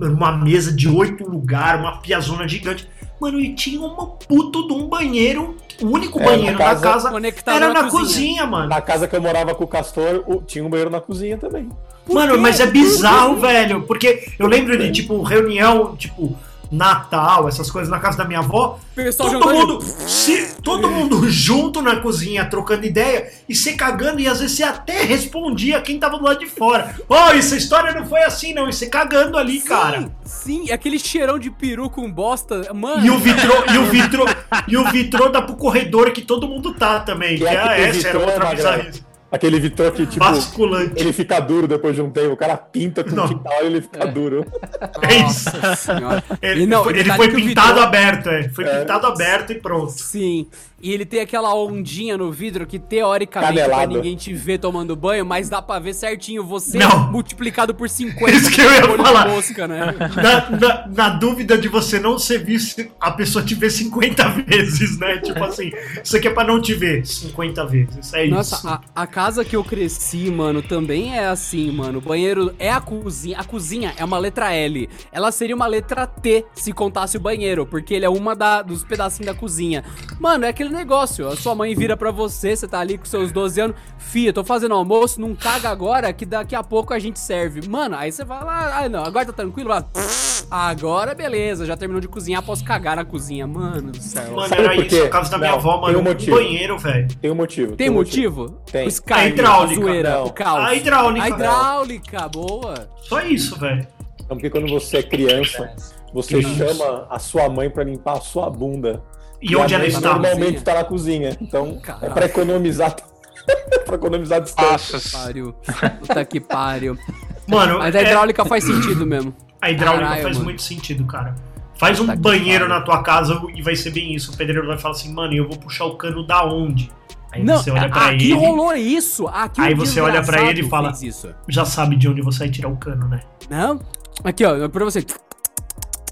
Uma mesa de oito lugares, uma piazona gigante. Mano, e tinha uma puta de um banheiro, o único
É,
banheiro
na
da
casa-
casa
Conectado
era
na
na
cozinha.
cozinha, mano.
Na casa que eu morava com o Castor, tinha um banheiro na cozinha também.
Mano, mas é bizarro, velho. Porque eu lembro de, tipo, reunião, tipo, Natal, essas coisas na casa da minha avó.
Pessoal
Todo mundo, se- todo mundo junto na cozinha, trocando ideia e se cagando, e às vezes você até respondia quem tava do lado de fora. Ó, essa história não foi assim, não. E você cagando ali, cara.
Sim, sim, aquele cheirão de peru com bosta. Mano,
E o vitrô, e o vitrô, e o vitrô dá pro corredor que todo mundo tá também. Que
E
é, essa era outra bizarrice.
Aquele Vitor que, tipo,
Basculante.
ele fica duro depois de um tempo. O cara pinta com
Não.
tinta e ele fica duro.
É isso.
Nossa senhora.
Ele,
não,
foi,
e
ele
detalhe
foi pintado
Vitrô-
aberto, é. Foi pintado aberto e pronto.
Sim. E ele tem aquela ondinha no vidro que teoricamente pra ninguém te ver tomando banho, mas dá pra ver certinho você
Não.
multiplicado por 50.
Isso que eu ia falar.
mosca, né?
Na, na- na dúvida de você não ser visto, a pessoa te vê 50 vezes, né? Tipo assim, isso aqui é pra não te ver 50 vezes. É isso.
Nossa, a, a casa que eu cresci, mano, também é assim, mano. O banheiro é a cozinha. A cozinha é uma letra L. Ela seria uma letra T se contasse o banheiro, porque ele é uma da, dos pedacinhos da cozinha. Mano, é aquele negócio. A sua mãe vira pra você, você tá ali com seus 12 anos. Fia, tô fazendo almoço, não caga agora que daqui a pouco a gente serve. Mano, aí você vai lá, ah, não, agora tá tranquilo, lá. Agora beleza, já terminou de cozinhar, posso cagar na cozinha. Mano do céu.
Mano,
Sabe
era
por
isso,
quê?
a casa da minha
Não,
avó,
tem
mano,
um
um
motivo.
banheiro, velho.
Tem um motivo.
Tem
um
motivo?
Tem.
O
A hidráulica,
a zoeira,
não.
o caos.
A hidráulica.
A hidráulica, boa.
Só isso, velho.
Então, porque quando você é criança, você chama a sua mãe pra limpar a sua bunda.
E onde
a
ela está?
Normalmente
Cozinha.
tá na cozinha. Então, é
Caralho.
pra economizar. pra economizar distância.
Nossa.
Pariu. Puta que pariu.
Mano,
Mas a
é-
hidráulica faz sentido mesmo.
a hidráulica
Caralho,
faz
mano.
muito sentido, cara. Faz um
Tá
banheiro na tua casa e vai ser bem isso. O pedreiro vai falar assim, mano, eu vou puxar o cano da onde? Aí
Não,
você olha pra
aqui
ele,
rolou isso. Aqui
Aí você olha pra ele e fala- já sabe de onde você vai tirar o cano, né?
Não? Aqui, ó, pra você.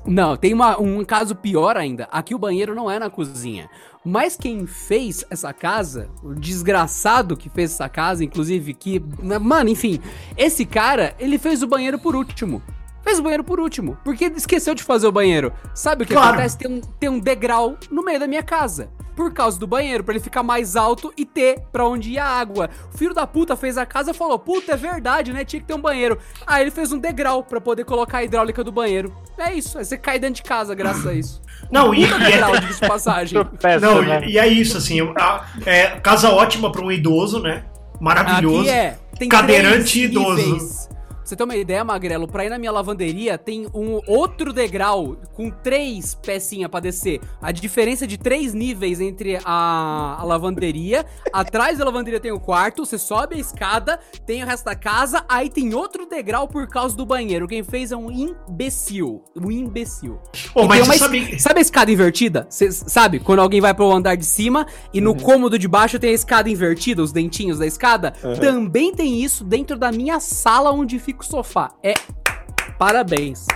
Não, tem uma- um caso pior ainda. Aqui o banheiro não é na cozinha. Mas quem fez essa casa, o desgraçado que fez essa casa, inclusive, que. Mano, enfim, esse cara, ele fez o banheiro por último. Fez o banheiro por último. Porque esqueceu de fazer o banheiro. Sabe o que
Claro.
acontece? Tem um, tem um degrau no meio da minha casa. Por causa do banheiro, pra ele ficar mais alto e ter pra onde ir a água. O filho da puta fez a casa e falou: Puta, é verdade, né? Tinha que ter um banheiro. Aí ele fez um degrau pra poder colocar a hidráulica do banheiro. É isso. Aí você cai dentro de casa graças a isso.
Não, e, e é-
de passagem.
Peça,
não,
né?
e, e é isso, assim. a- é, casa ótima pra um idoso, né? Maravilhoso.
Aqui é. Tem
Cadeirante
três
idoso.
níveis. Você ter uma ideia, Magrelo, pra ir na minha lavanderia tem um outro degrau com três pecinhas pra descer. A diferença de três níveis entre a, a lavanderia. Atrás da lavanderia tem o quarto, você sobe a escada, tem o resto da casa, aí tem outro degrau por causa do banheiro. Quem fez é um imbecil. Um imbecil. E
mas
tem uma
sabe...
Sabe a escada invertida? Cê sabe? Quando alguém vai pro andar de cima e no cômodo de baixo tem a escada invertida, os dentinhos da escada? Também tem isso dentro da minha sala onde fica o sofá. É. Parabéns.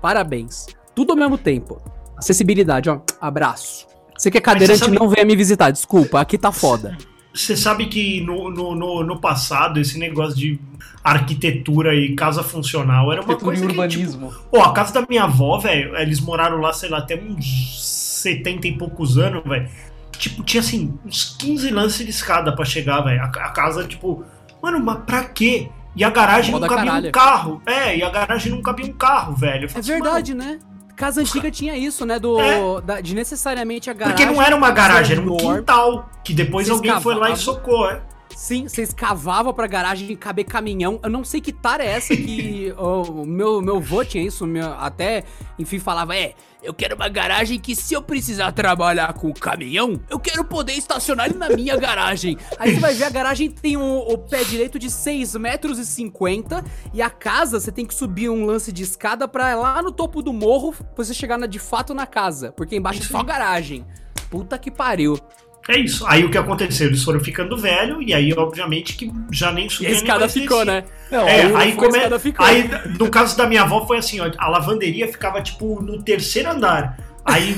Parabéns. Tudo ao mesmo tempo. Acessibilidade, ó. Abraço. Você que é cadeirante,
sabe-
não venha me visitar, desculpa. Aqui tá foda.
Você sabe que no, no, no, no passado, esse negócio de arquitetura e casa funcional era uma
Arquitetura e
coisa que, tipo,
urbanismo.
Pô, a casa da minha avó, velho, eles moraram lá, sei lá, até uns 70 e poucos anos, velho. Tipo, tinha assim, uns 15 lances de escada pra chegar, velho. A, a casa, tipo, mano, mas pra quê? E a garagem
Foda
não cabia
caralho.
um carro. É, e a garagem não cabia um carro, velho.
É
assim,
verdade, né? Casa antiga tinha isso, né? Do,
É.
da- de necessariamente a
mano,
garagem.
Porque não era uma garagem, era um quintal. Que depois
Vocês
alguém foi lá e socou, é.
Sim, vocês cavavam pra garagem caber caminhão. Eu não sei que tara é essa que o meu, meu vô tinha isso, meu, até, enfim, falava, é, eu quero uma garagem que se eu precisar trabalhar com caminhão, eu quero poder estacionar ele na minha garagem. Aí você vai ver, a garagem tem um- o pé direito de 6 metros e 50 e a casa, você tem que subir um lance de escada pra lá no topo do morro pra você chegar na, de fato na casa, porque embaixo é só garagem. Puta que pariu.
É isso. Aí o que aconteceu? Eles foram ficando velho e aí, obviamente, que já nem
E
subia
a
nem
escada ficou,
descia.
né?
Não,
É,
aí-
aí,
a
come... aí no caso da minha avó foi assim, ó, a lavanderia ficava tipo no terceiro andar. Aí,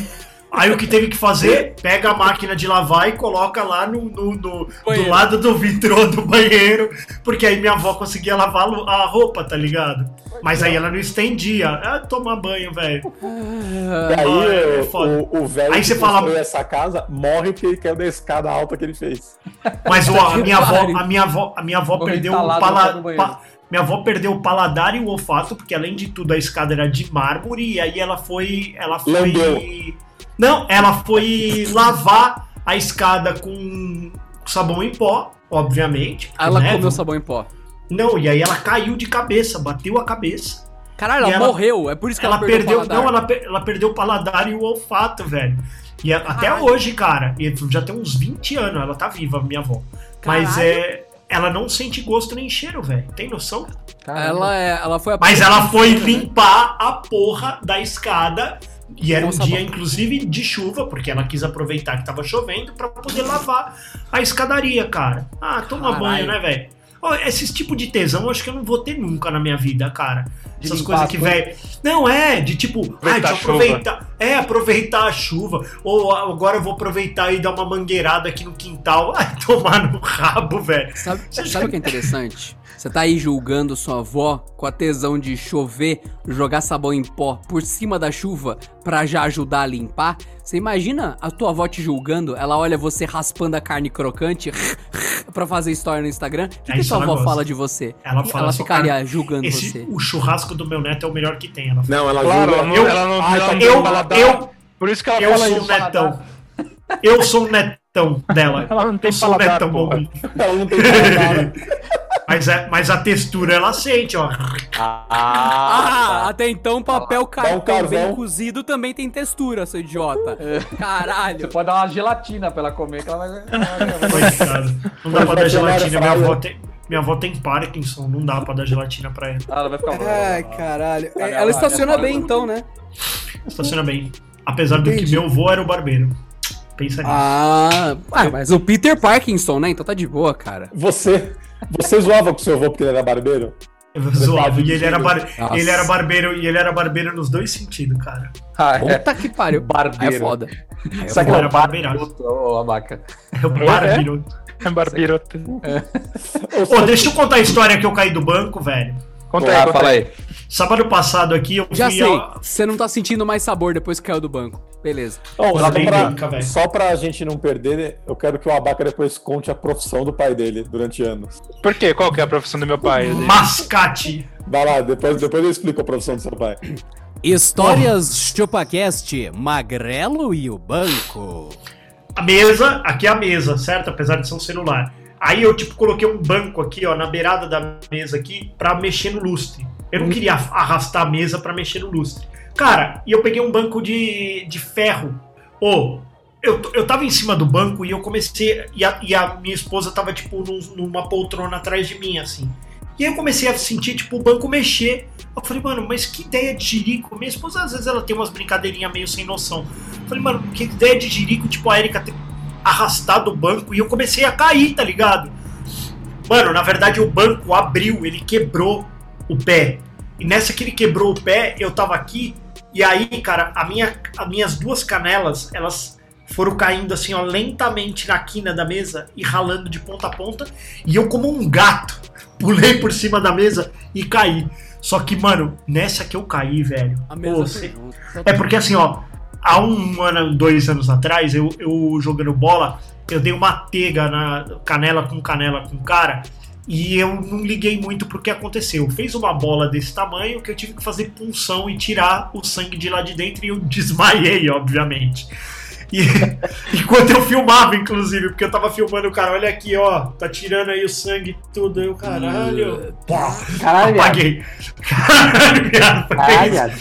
aí o que teve que fazer? Pega a máquina de lavar e coloca lá no, no- no- do lado do vitrô do banheiro, porque aí minha avó conseguia lavar a roupa, tá ligado? Mas aí ela não estendia. Ah, tomar banho, velho.
E aí
Ah, é
o- o, velho
Aí
que
você fala-
construiu essa casa morre porque ele caiu da escada alta que ele fez.
Mas ó, a minha avó, a minha avó, a minha avó perdeu o
entalado
pala-
no banheiro.
pa- minha avó perdeu o paladar e o olfato, porque além de tudo a escada era de mármore e aí ela foi, ela foi
Lambeu.
Não, ela foi lavar a escada com sabão em pó, obviamente.
Ela
né,
comeu sabão em pó.
Não, e aí ela caiu de cabeça, bateu a cabeça.
Caralho, ela,
ela-
morreu. É por isso que ela,
Ela perdeu,
o paladar.
não, ela, ela perdeu o paladar e o olfato, velho. E a- até hoje, cara, e já tem uns 20 anos, ela tá viva, minha avó. Mas
Caralho.
é. Ela não sente gosto nem cheiro, velho. Tem noção?
Caramba.
Ela, é, ela foi a
Mas ela foi
né?
limpar a porra da escada. E era um dia, inclusive, de chuva, porque ela quis aproveitar que tava chovendo pra poder lavar a escadaria, cara. Ah, toma
Caralho.
banho, né, velho? Esses tipos de tesão eu acho que eu não vou ter nunca na minha vida, cara.
De
Essas coisas
as
que, velho. Não, é, de tipo, ai,
Aproveitar
deixa eu
a chuva.
aproveitar. É, aproveitar a chuva. Ou agora eu vou aproveitar e dar uma mangueirada aqui no quintal. Ai, tomar no rabo, velho.
Sabe, sabe o que é interessante? Você tá aí julgando sua avó com a tesão de chover, jogar sabão em pó por cima da chuva pra já ajudar a limpar. Você imagina a tua avó te julgando, ela olha você raspando a carne crocante pra fazer história no Instagram. O que,
É
que sua
ela
avó
gosta.
fala de você?
Ela fala
ela ficaria
cara,
julgando
Esse,
você.
o churrasco do meu neto é o melhor que tem. Ela fala.
Não, ela
Claro,
julga-
ela não,
Eu-
ela não,
Ai,
ela
tá
não
eu-
paladar.
eu-
Por isso que ela
Eu
fala
sou netão. Eu sou o netão dela.
Ela não tem
eu sou
paladar,
netão.
Ela não tem paladar.
Mas, é, mas a textura ela sente, ó.
Ah, até então papel cartão
carvão.
bem cozido também tem textura, seu idiota.
Você
Caralho.
pode dar uma gelatina pra ela comer, que ela vai.
Coitado. Não dá pra dar gelatina. Minha avó, tem, minha avó tem Parkinson. Não dá pra dar gelatina pra ela.
Ah, ela vai ficar.
Ai, caralho. Ela
lá,
estaciona bem então, né?
Estaciona bem. Apesar do
Entendi.
que meu avô era o barbeiro. Pensa nisso.
Ah, ah, mas o Peter Parkinson, né? Então tá de boa, cara.
Você, você zoava com seu avô porque ele era barbeiro?
Eu zoava. E ele era, bar...
Nossa.
ele era barbeiro e ele era barbeiro nos dois sentidos, cara.
Ah, é.
Puta que pariu.
Barbeiro.
Aí é foda.
Sabe
Era
que é o
barbeiraço.
barbeiro, ô abaca?
É o barbeiro.
É barbirota.
Ô, deixa eu contar a história que eu caí do banco, velho.
Conta aí,
Ah,
conta
fala
aí.
aí.
Sábado passado aqui eu
Já
fui
sei,
ao-
você não tá sentindo mais sabor depois que caiu do banco. Beleza.
Só, pra,
brinca,
só pra gente não perder, eu quero que o Abaca depois conte a profissão do pai dele durante anos.
Por quê? Qual que é a profissão do meu pai?
Mascate.
Vai lá, depois, depois eu explico a profissão do seu pai.
Histórias ChupaCast, Magrelo e o Banco.
A mesa, aqui é a mesa, certo? Apesar de ser um celular. Aí eu, tipo, coloquei um banco aqui, ó, na beirada da mesa aqui, pra mexer no lustre. Eu não queria arrastar a mesa pra mexer no lustre. Cara, e eu peguei um banco de, de ferro. Ô, eu, t- eu tava em cima do banco e eu comecei. E a, e a minha esposa tava, tipo, num- numa poltrona atrás de mim, assim. E aí eu comecei a sentir, tipo, o banco mexer. Eu falei, mano, mas que ideia de jirico. Minha esposa, às vezes, ela tem umas brincadeirinhas meio sem noção. Eu falei, mano, que ideia de jirico, tipo, a Erika ter arrastado o banco. E eu comecei a cair, tá ligado? Mano, na verdade, o banco abriu, ele quebrou o pé. E nessa que ele quebrou o pé, eu tava aqui. E aí, cara, a minha, as minhas duas canelas, elas foram caindo assim, ó, lentamente na quina da mesa e ralando de ponta a ponta. E eu, como um gato, pulei por cima da mesa e caí. Só que, mano, nessa que eu caí, velho.
A
pô,
mesa
cê-
foi junto.
é porque assim, ó, há um ano, dois anos atrás, eu, eu jogando bola, eu dei uma tega na canela com canela com o cara. E eu não liguei muito pro que aconteceu. Fez uma bola desse tamanho que eu tive que fazer punção e tirar o sangue de lá de dentro e eu desmaiei, obviamente. E, enquanto eu filmava, inclusive, porque eu tava filmando o cara, olha aqui, ó, tá tirando aí o sangue e tudo. Eu, caralho. Pá,
Caralho,
apaguei. Caralho, viado,
Caralho.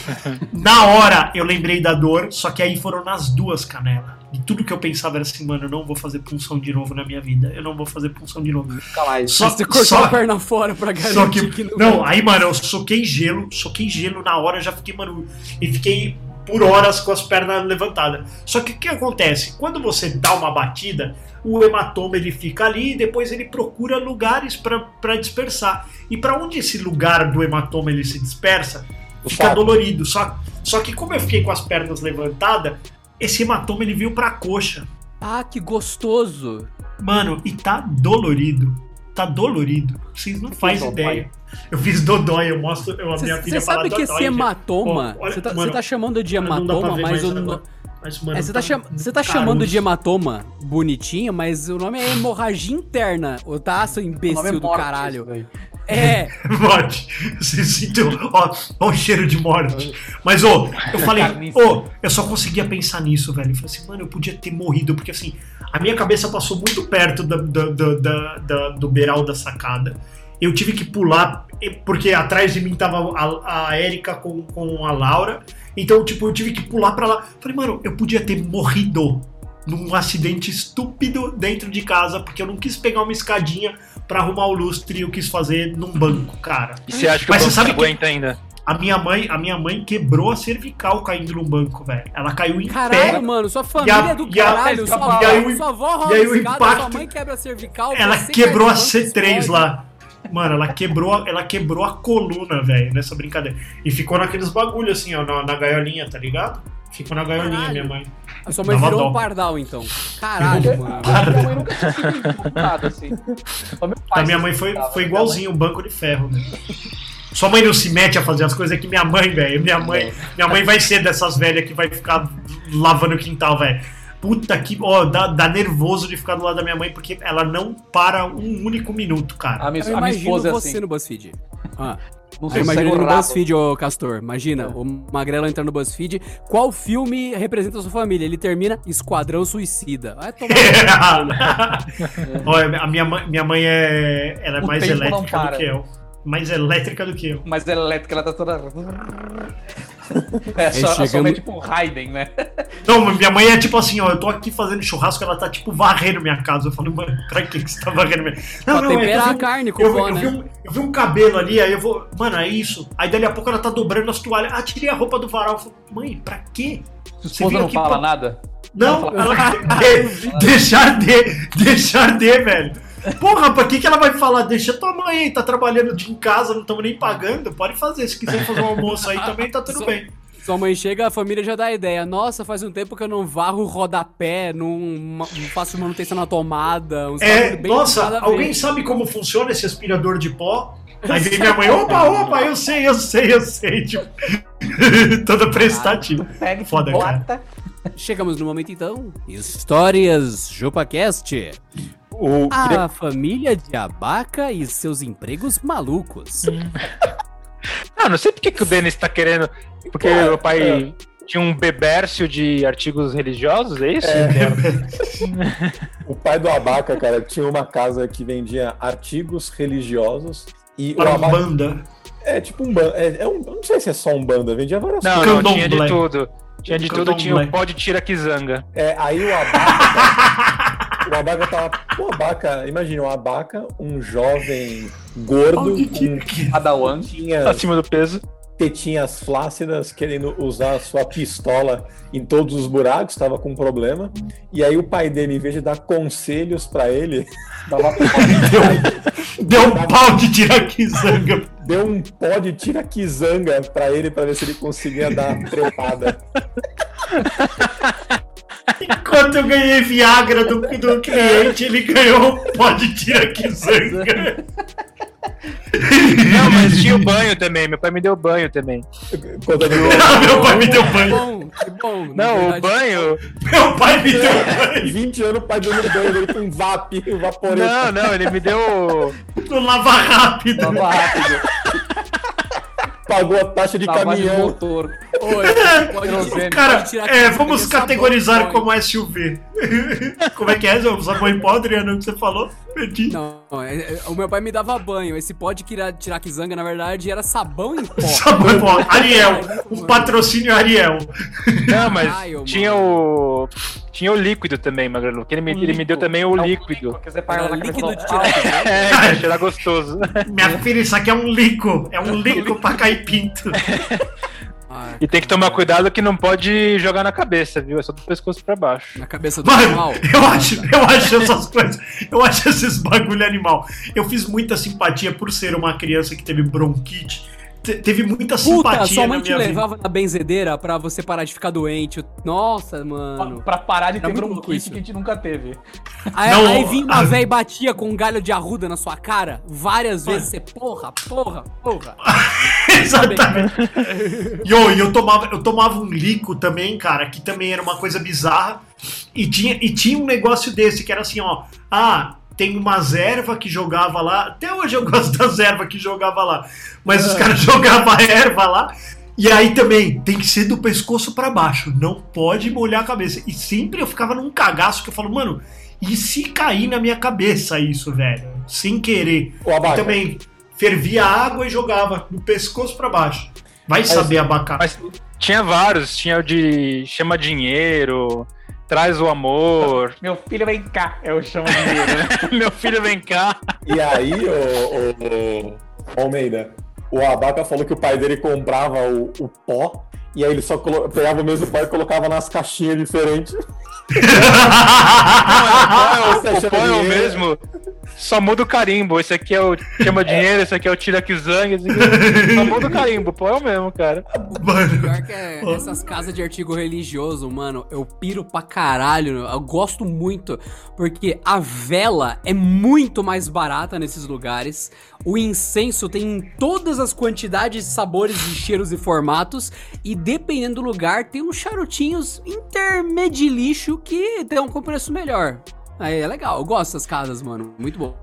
Na hora eu lembrei da dor, só que aí foram nas duas canelas. E tudo que eu pensava era assim, mano, eu não vou fazer punção de novo na minha vida. Eu não vou fazer punção de novo.
Mais.
Só,
Você cortou
só,
a perna fora pra garantir
só que.
que não.
Não, aí, mano, eu soquei gelo, soquei gelo na hora, já fiquei, mano, e fiquei por horas com as pernas levantadas. Só que o que acontece? Quando você dá uma batida, o hematoma ele fica ali e depois ele procura lugares para dispersar. E para onde esse lugar do hematoma ele se dispersa, fica dolorido. Só, só que como eu fiquei com as pernas levantadas, esse hematoma ele veio pra coxa.
Ah, que gostoso.
Mano, e tá dolorido. Tá dolorido. Vocês não fazem ideia. Eu fiz dodói, eu mostro. Eu, a minha filha
Você sabe que esse hematoma. Você tá,
mano,
você tá chamando de
não dá pra
hematoma, mas o. no-
Mas, mano,
É, você tá,
tá
cham- você tá chamando de hematoma bonitinho, mas o nome é hemorragia interna. O tá, seu imbecil
é
do
morte,
caralho. É,
Morte. Você sentiu. Ó, ó o cheiro de morte. Mas, ô, eu falei, ô, eu só conseguia pensar nisso, velho. Eu falei assim, mano, eu podia ter morrido, porque assim, a minha cabeça passou muito perto da, da- da- do beiral da sacada. Eu tive que pular, porque atrás de mim tava a, a Erika com, com a Laura. Então, tipo, eu tive que pular pra lá. Falei, mano, eu podia ter morrido num acidente estúpido dentro de casa, porque eu não quis pegar uma escadinha pra arrumar o lustre e eu quis fazer num banco, cara.
E você acha que
Mas
o
você
banco
sabe que-
aguenta ainda?
A minha mãe, a minha mãe quebrou a cervical caindo num banco, velho. Ela caiu em
caralho,
pé.
mano, sua família
E a-
é do
e a-
caralho.
e
Sua,
aí
avó,
o-
sua avó
e
rola
aí o impacto-
sua mãe quebra a cervical.
Ela quebrou
cai
a
no banco,
C3
explode.
lá. Mano, ela quebrou, a- ela quebrou a coluna, velho, nessa brincadeira. E ficou naqueles bagulho assim, ó, na, na gaiolinha, tá ligado? Ficou na gaiolinha,
Caralho.
minha mãe.
A sua mãe
Dava
virou
dó.
um pardal, então. Caralho, mano.
Minha mãe nunca tinha assim.
A minha mãe foi, foi igualzinho, um banco de ferro, né? Sua mãe não se mete a fazer as coisas, é que minha mãe, velho, minha mãe, minha mãe vai ser dessas velhas que vai ficar lavando o quintal, velho. Puta que, ó, dá, dá nervoso de ficar do lado da minha mãe, porque ela não para um único minuto, cara.
A minha,
Eu
a minha
imagino
esposa é
você
assim.
no BuzzFeed. Ah,
Não sei o
no. BuzzFeed, ô Castor. Imagina, o Magrelo entrando no BuzzFeed. Qual filme representa a sua família? Ele termina Esquadrão Suicida. Vai tomar.
Olha, a minha mãe, minha mãe é, ela é
O
mais elétrica do que eu. Mais elétrica do que eu.
É elétrica, ela tá toda. É só,
chegamos-
só é tipo um Raiden, né?
Não, mas minha mãe é tipo assim, ó, eu tô aqui fazendo churrasco, ela tá tipo varrendo minha casa. Eu falo, mano, pra que, que você tá varrendo minha
Pra
é que eu
temperar
vi
a
um-
carne com
eu,
vó,
eu,
né?
vi um, eu vi um cabelo ali, aí eu vou. Mano, é isso. Aí dali a pouco ela tá dobrando as toalhas. Ah, tirei a roupa do varal. Eu falo, mãe, pra quê?
Sua
Você
esposa não
aqui
fala
pra-
nada.
Não, ela. de- deixar de. Deixar de, velho. Porra, pra que, que ela vai falar? Deixa tua mãe aí, tá trabalhando de em casa, não estamos nem pagando. Pode fazer. Se quiser fazer um almoço aí também, tá tudo
Só-
bem.
Sua mãe chega, a família já dá a ideia. Nossa, faz um tempo que eu não varro rodapé, não, faço manutenção na tomada.
É, nossa, alguém sabe como funciona esse aspirador de pó? Aí vem minha mãe, opa, opa, eu sei, eu sei, eu sei. Tipo, toda prestativa.
Pega
Foda,
bota.
Chegamos no momento então. Histórias JupaCast.
O, queria-
A família de Abaca e seus empregos malucos.
Não, não sei por que, o Denis tá querendo. Porque
Cara,
o pai
é.
tinha um bebércio de artigos religiosos, é isso?
o pai do Abaca, cara, tinha uma casa que vendia artigos religiosos. E o
Para uma
Abaca
banda.
é tipo um banda. É, é um, não sei se é só um banda, vendia várias
Não,
coisas.
não, tinha de tudo. Tinha de tudo, tinha o pó de tiraquizanga.
É, aí o Abaca. o Abaca tava. O Abaca, imagina, o Abaca, um jovem gordo, com
Padawan.
tinha
Acima do peso.
tetinhas flácidas, querendo usar a sua pistola em todos os buracos, estava com um problema. E aí o pai dele, em vez de dar conselhos pra ele, dava
Deu um pau de tiraquizanga.
deu um pó de tiraquizanga pra ele pra ver se ele conseguia dar a trepada.
Enquanto eu ganhei Viagra do, do cliente, ele ganhou um pó de tiraquizanga.
Não, mas tinha o banho também. Meu pai me deu banho também.
Quando ele
Meu pai me deu
Que
banho.
bom, que bom.
Não, o
verdade,
banho.
Meu pai me deu banho.
20 anos, o pai dando banho dele com VAP, um vaporeta.
Não, não, ele me deu.
No lava rápido.
Tava rápido.
Pagou a taxa de
Tava de
caminhão.
motor.
Oi.
Cara, é, vamos categorizar
sabão,
como SUV. Como é que é, Zé? Sabão em pó, Adriano, que você falou? Perdi.
Não, é- é- o meu pai me dava banho. Esse pó de tirar, tirar quizanga, na verdade, era sabão em pó.
Sabão em pó. Ariel. Um patrocínio Ariel.
Não, mas
Caralho,
tinha o. Tinha o líquido também, Magrelo. Que ele me, ele me deu também o
É um
líquido.
que você paga
Era
na cabeça
líquido
do-
de tirar.
É, cheirar gostoso.
Minha filha, isso aqui é um lico. É um lico pra cair pinto.
Ah,
E tem que tomar cuidado que não pode jogar na cabeça, viu? É só do pescoço pra baixo.
Na cabeça do animal.
Mano, eu acho, eu acho essas coisas, eu acho esses bagulho animal. Eu fiz muita simpatia por ser uma criança que teve bronquite. Te- teve muita
Puta,
simpatia
sua
na
mãe te
minha vida.
levava na benzedeira pra você parar de ficar doente. Nossa, mano.
Pra parar de
Era
ter bronquite
isso.
que a gente nunca teve.
Aí,
Não,
aí vinha uma
a-
véia e batia com um galho de arruda na sua cara várias vezes. Você, porra, porra, porra.
Exatamente. E eu, eu tomava, eu tomava um lico também, cara, que também era uma coisa bizarra. E tinha, e tinha um negócio desse, que era assim, ó. Ah, tem umas ervas que jogava lá. Até hoje eu gosto das ervas que jogava lá. Mas os caras jogavam erva lá. E aí também, tem que ser do pescoço pra baixo. Não pode molhar a cabeça. E sempre eu ficava num cagaço que eu falo, mano, e se cair na minha cabeça isso, velho? Sem querer. E também fervia água e jogava do pescoço pra baixo. Vai saber abacar.
Mas tinha vários. Tinha o de chama dinheiro, traz o amor.
Meu filho, vem cá. Eu chamo de né?
Meu filho vem cá.
E aí, o, o, o Almeida, o Abaca falou que o pai dele comprava o, o pó. E aí ele só colo- pegava o mesmo pó e colocava nas caixinhas diferentes.
Não, é o, é o mesmo. Só muda o carimbo. Esse aqui é o chama dinheiro, esse aqui é o tira kizang. É... Só muda o carimbo, pô, é o mesmo, cara.
Mano,
Pior que é essas casas de artigo religioso, mano, eu piro pra caralho. Eu gosto muito, porque a vela é muito mais barata nesses lugares. O incenso tem em todas as quantidades, sabores, de cheiros e formatos. E dependendo do lugar, tem uns charutinhos intermedilixo que tem um com preço melhor. Aí é legal, eu gosto dessas casas, mano. Muito bom.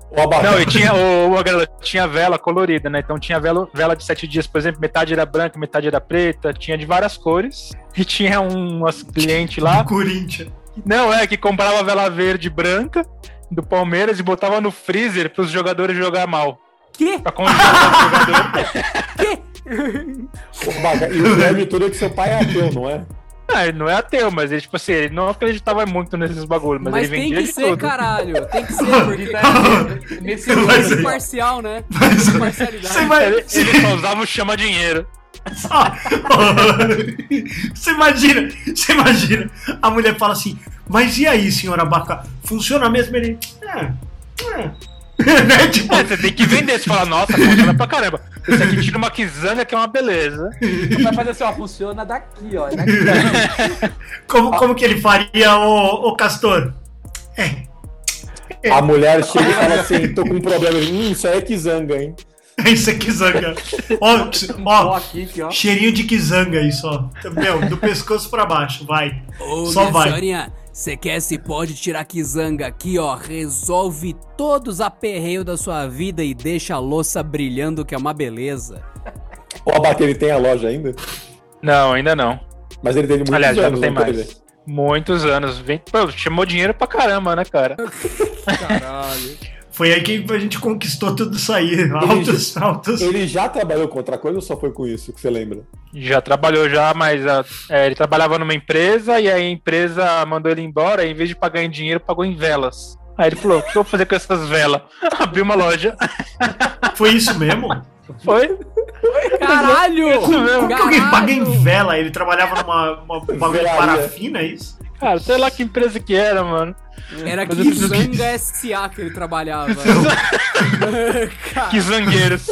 Não, e tinha, o, o, galera, tinha vela colorida, né? Então tinha vela, vela de sete dias, por exemplo, metade era branca, metade era preta, tinha de várias cores. E tinha um, umas clientes lá.
Corinthians.
Não, é, que comprava vela verde e branca do Palmeiras e botava no freezer pros jogadores jogar mal.
Que?
Pra congelar o jogador.
O abaca. E o pior de tudo é que seu pai é ateu, não é?
Ah, ele não é ateu, mas ele, tipo assim, ele não acreditava muito nesses bagulhos, mas,
Mas,
ele
tem
vendia
que
de
ser,
tudo.
caralho. Tem que ser, porque
Nesse
Mas
imparcial, né?
Mas-
Imparcialidade.
Você vai-
Ele, ele só usava o chama dinheiro.
Você imagina, você imagina, a mulher fala assim, mas e aí, senhora Abaca, funciona mesmo? Ele, é, é. né? Tipo,
É, você tem que vender, você fala, nossa, funciona pra caramba. Esse aqui tira uma kizanga que é uma beleza.
vai fazer assim, ó, funciona daqui, ó. é daqui.
como, como que ele faria, o, o Castor? É,
A mulher chega e fala assim: tô com um problema. Hum, isso aí é Kizanga, hein?
isso é Kizanga. Ó,
Ó, aqui, ó.
cheirinho de Kizanga isso, ó. Meu, do pescoço pra baixo, vai.
Ô,
Só vai.
senhorinha, você quer esse pó de tirar kizanga aqui, ó? Resolve todos os aperreios da sua vida e deixa a louça brilhando, que é uma beleza.
O abaca, ele tem a loja ainda?
Não, ainda não.
Mas ele teve muitos
Aliás, já
anos,
não tem mais. Muitos anos. Vem, pô, chamou dinheiro pra caramba, né, cara?
Caralho.
Foi aí que a gente conquistou tudo isso aí. Altos, altos.
Ele já trabalhou com outra coisa ou só foi com isso que você lembra?
Já trabalhou já, mas ah, é, ele trabalhava numa empresa e aí a empresa mandou ele embora e em vez de pagar em dinheiro, pagou em velas. Aí ele falou, o que eu vou fazer com essas velas? Abriu uma loja.
Foi isso mesmo?
Foi?
Caralho!
Como que alguém paga em vela? Ele trabalhava numa uma, bagulho de
Velaria.
parafina, é isso?
Cara, sei lá que empresa que era, mano.
Era
Mas eu
Kizanga SA que ele trabalhava.
Que zangueiros.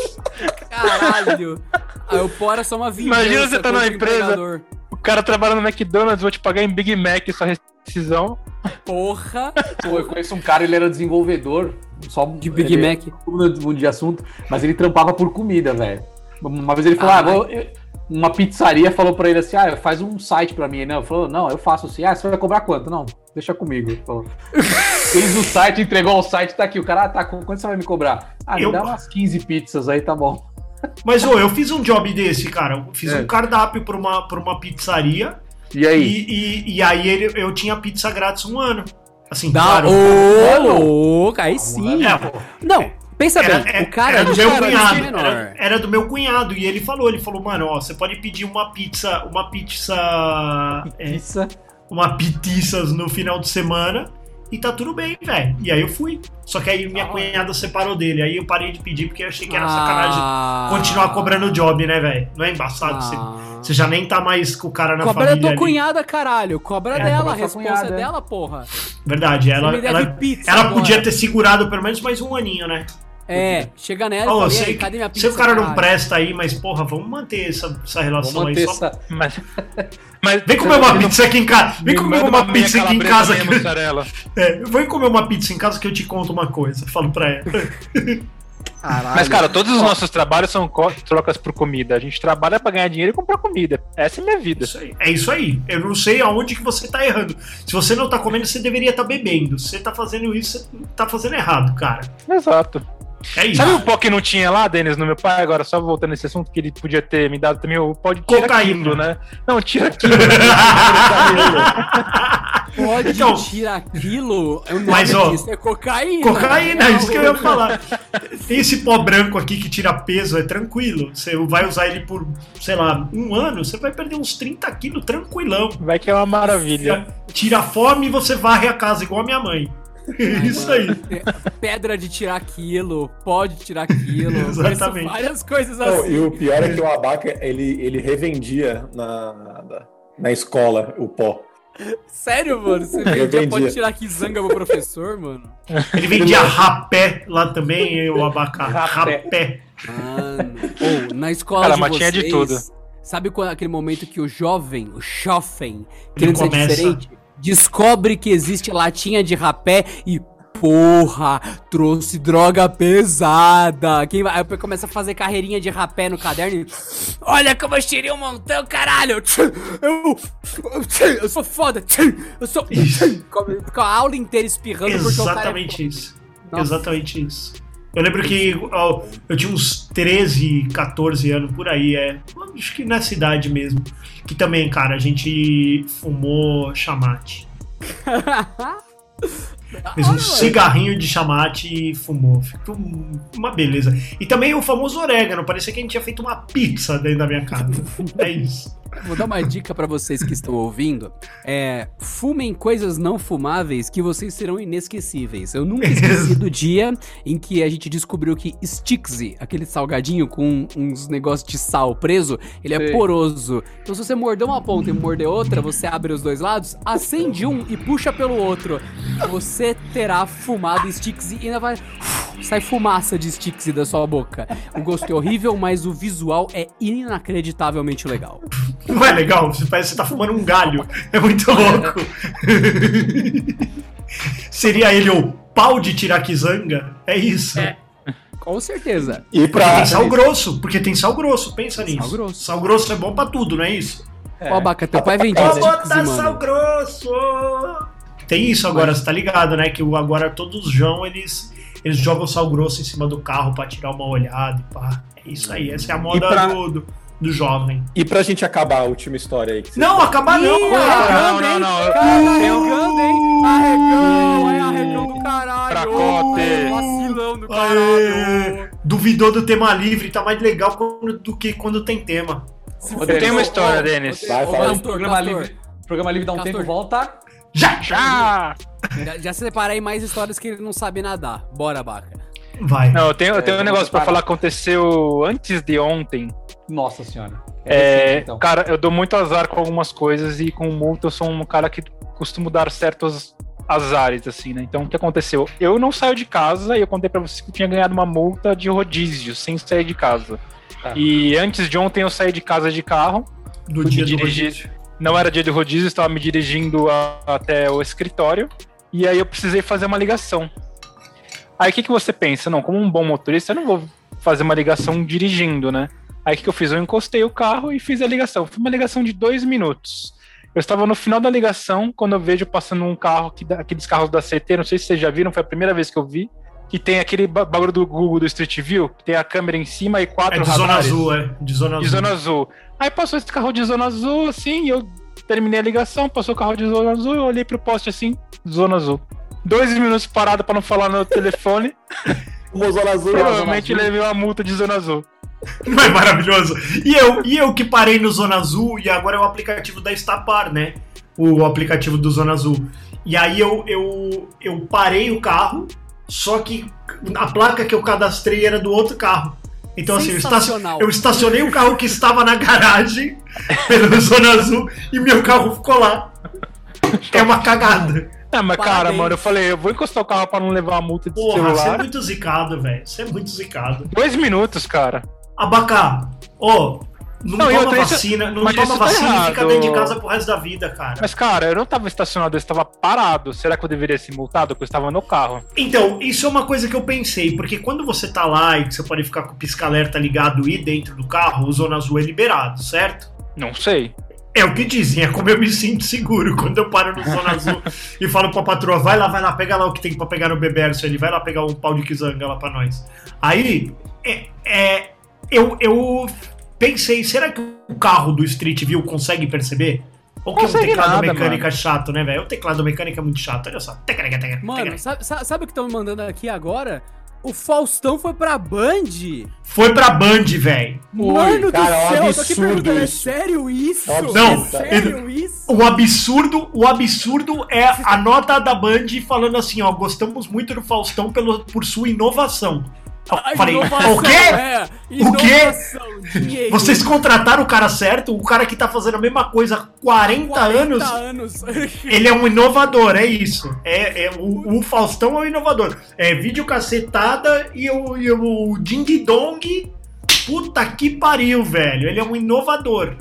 Caralho! Aí o pó era só uma vingança
Imagina você tá numa empresa-. O cara trabalha no McDonald's, vou te pagar em Big Mac sua rescisão.
Porra!
Pô, eu conheço um cara, ele era desenvolvedor, só
De Big
ele-
Mac.
muda de assunto, mas ele trampava por comida, velho. Uma vez ele falou,
Ah,
ah, vou- eu- uma pizzaria falou pra ele assim, ah, faz um site pra mim, né? Ele falou, não, eu faço assim, ah, você vai cobrar quanto? Não, deixa comigo. Ele falou. Fez o site, entregou o site, tá aqui, o cara, ah, tá, quanto você vai me cobrar? Ah, me
Eu-
dá umas 15 pizzas aí, tá bom.
Mas, ô, eu fiz um job desse, cara. Eu fiz
É.
um cardápio pra uma, pra uma pizzaria
E
e,
aí?
e, e aí ele- eu tinha pizza grátis um ano. Assim,
Dá
claro.
ô louco, aí sim.
É,
Não, pensa
era,
bem,
é-
o cara
era do
ele
meu
era
cunhado. Era, era do meu cunhado. E ele falou, ele falou, mano, ó, você pode pedir uma pizza, uma pizza. é,
Pizza.
uma pitiças no final de semana e tá tudo bem, velho. E aí eu fui. Só que aí minha cunhada separou dele. Aí eu parei de pedir porque eu achei que era sacanagem
Ah.
continuar cobrando o job, né, velho? Não é embaçado? Você,
Ah.
você já nem tá mais com o cara na
Cobra da
família
tua
ali.
cunhada, caralho. Cobra
É,
dela, a
cobra
resposta
cunhada,
é
é.
dela, porra.
Verdade, ela, ela, ela podia ter segurado pelo menos mais um aninho, né?
É, chega nela e fala, "E
sei
cadê minha pizza,
se o cara não
caralho?"
presta aí, mas porra, vamos manter essa, essa relação aí. Só...
essa.
Mas, mas
Vem comer uma pizza aqui em casa. Vem
Me
comer uma pizza aqui em casa. Que... É, vem comer uma pizza em casa que eu te conto uma coisa. Falo pra ela.
Caralho.
Mas, cara, todos os nossos trabalhos são trocas por comida. A gente trabalha pra ganhar dinheiro e comprar comida. Essa é a minha vida.
Isso aí. É isso aí. Eu não sei aonde que você tá errando. Se você não tá comendo, você deveria estar bebendo. Se você tá fazendo isso, você tá fazendo errado, cara.
Exato.
É isso.
Sabe o pó que não tinha lá, Denis, no meu pai? Agora, só voltando nesse assunto, que ele podia ter me dado também o pó de tira
Cocaína.
quilo, né? Não, tira quilo.
Pode
Então-
tirar aquilo, é o nome
Mas, ó,
disso é cocaína.
Cocaína, é
Não,
isso que eu ia falar. Tem esse pó branco aqui que tira peso, é tranquilo. Você vai usar ele por, sei lá, um ano, você vai perder uns 30 quilos tranquilão.
Vai que é uma maravilha.
Tira a fome e você varre a casa, igual a minha mãe. Isso aí.
Pedra de tirar aquilo, pode tirar aquilo.
Exatamente.
Várias coisas
Não,
assim.
e o pior é que o abaca, ele, ele revendia na, na, na escola o pó.
Sério, mano? Você vendia, pode tirar que zanga pro professor, mano?
Ele vendia rapé lá também, o abacate.
Rapé.
Rapé.
Mano. Ou, na escola
Cara,
de
mas
vocês...
tinha de tudo.
Sabe quando, aquele momento que o jovem, o jovem, querendo ser
começa-
diferente, descobre que existe latinha de rapé e... Porra, trouxe droga pesada. Quem vai? Aí começa a fazer carreirinha de rapé no caderno e. Olha como eu tirei um montão, caralho! Eu, eu, eu sou foda! Eu sou. Com a aula inteira espirrando porque o cara. é
Exatamente isso.
Nossa.
Exatamente isso. Eu lembro que eu tinha uns 13, 14 anos por aí, é. Acho que nessa idade mesmo. Que também, cara, a gente fumou chamate. Fez um
Olha,
cigarrinho de chamate e fumou. Ficou uma beleza. E também o famoso orégano. Parecia que a gente tinha feito uma pizza dentro da minha casa. É isso.
Vou dar uma dica pra vocês que estão ouvindo. É, fumem coisas não fumáveis que vocês serão inesquecíveis. Eu nunca esqueci do dia em que a gente descobriu que Stixi, aquele salgadinho com uns negócios de sal preso, ele é
Sei.
poroso. Então se você morder uma ponta e morder outra, você abre os dois lados, acende um e puxa pelo outro. Você terá fumado Stixi e ainda vai sai fumaça de Stixi da sua boca. O gosto é horrível, mas o visual é inacreditavelmente legal.
Não é legal? Você parece que você tá fumando um galho. É muito louco. Seria ele o pau de Tirakizanga? É isso.
Com certeza.
E pra.
tem sal grosso. Porque tem sal grosso, pensa nisso.
Sal grosso.
Sal grosso é bom pra tudo, não é isso?
Ó, Abaca, teu pai vendia
Vou botar sal grosso! Tem isso agora, você tá ligado, né? Que agora todos os João, eles, eles jogam sal grosso em cima do carro pra tirar uma olhada e pá. É isso aí, essa é a moda
pra-
do, do, do jovem.
E pra gente acabar a última história aí. Que você-
Não, acabar não!
Ih,
não, não, não. Um-
arregando, hein? Arregão, é arregão do caralho.
Fracote.
Vacilão do
Aê,
caralho.
duvidou do tema livre, tá mais legal quando- do que quando tem tema.
Rodrigo,
Tem uma
ô,
história,
ô,
Denis.
Vai, fala.
O
Castor,
programa livre, programa livre dá um
Castor.
tempo, volta.
Já!
Já!
Já, já separei mais histórias que ele não sabe nadar. Bora, Baca.
Vai.
Não, eu tenho, eu tenho
É,
um negócio pra
para.
falar aconteceu antes de ontem.
Nossa senhora.
É,
então.
Cara, eu dou muito azar com algumas coisas e com multa eu sou um cara que costumo dar certos azares, assim, né? Então, o que aconteceu? Eu não saio de casa e eu contei pra vocês que eu tinha ganhado uma multa de rodízio sem sair de casa.
Tá.
E antes de ontem eu saí de casa de carro,
Do dia do
dirigir.
rodízio.
Não era dia de rodízio, eu estava me dirigindo a- até o escritório e aí eu precisei fazer uma ligação. Aí o que, que você pensa? Não, como um bom motorista, eu não vou fazer uma ligação dirigindo, né? Aí o que, que eu fiz? Eu encostei o carro e fiz a ligação. Foi uma ligação de dois minutos. Eu estava no final da ligação quando eu vejo passando um carro, aqueles carros da CT, não sei se vocês já viram, foi a primeira vez que eu vi, que tem aquele ba- bagulho do Google do Street View, que tem a câmera em cima e
É
quatro
de zona
radares
azul, é. De zona
de
azul.
zona azul. Aí passou esse carro de zona azul, assim, e eu terminei a ligação, passou o carro de zona azul, eu olhei pro poste assim, zona azul. Dois minutos parado pra não falar no telefone,
Uma zona azul.
provavelmente levei uma multa de zona azul.
Não é maravilhoso? E eu, e eu que parei no Zona Azul e agora é o aplicativo da Estapar, né? O aplicativo do Zona Azul. E aí eu, eu, eu parei o carro, só que a placa que eu cadastrei era do outro carro. Então, assim, eu, esta-
Sensacional.
eu estacionei o carro que estava na garagem pelo Zona Azul e meu carro ficou lá. É uma cagada.
Ah, mas cara,
Parabéns.
mano, eu falei, eu vou encostar o carro pra não levar a multa de
Porra, você é
celular.
muito zicado, velho. Você é muito zicado.
Dois minutos, cara.
Abacá, ó, não,
Não, e
toma
outra, isso-
vacina, não
mas
toma
isso tá
vacina e fica dentro de casa pro resto da vida, cara.
Mas, cara, eu não tava estacionado, eu estava parado. Será que eu deveria ser multado? Porque eu estava no carro.
Então, isso é uma coisa que eu pensei, porque quando você tá lá e que você pode ficar com o pisca-alerta ligado e dentro do carro, o Zona Azul é liberado, certo?
Não sei.
É o que dizem, é como eu me sinto seguro quando eu paro no Zona Azul e falo pra patroa, vai lá, vai lá, pega lá o que tem pra pegar no Beberso ali, vai lá pegar um pau de quizanga lá pra nós. Aí, é, é, eu, eu pensei, será que o carro do Street View consegue perceber? Ou que é um
Consegue
teclado
nada,
mecânica chato, né, velho? O teclado mecânico é muito chato, olha só.
Mano, sabe, sabe, o que estão me mandando aqui agora? O Faustão foi pra Band?
Foi pra Band, velho.
Mano
cara,
do
é um
céu, eu tô aqui
absurdo
perguntando, é sério isso?
É um
absurdo.
É sério isso?
O absurdo, o absurdo é a nota da Band falando assim, ó, gostamos muito do Faustão pelo, por sua inovação. Eu falei,
inovação,
o quê?
é,
O quê?
inovação, dinheiro.
Vocês contrataram o cara certo? O cara que tá fazendo a mesma coisa há 40,
40
anos.
anos.
Ele é um inovador, é isso. É, é o, o Faustão é um inovador. É videocacetada e o, e o Ding Dong. Puta que pariu, velho. Ele é um inovador.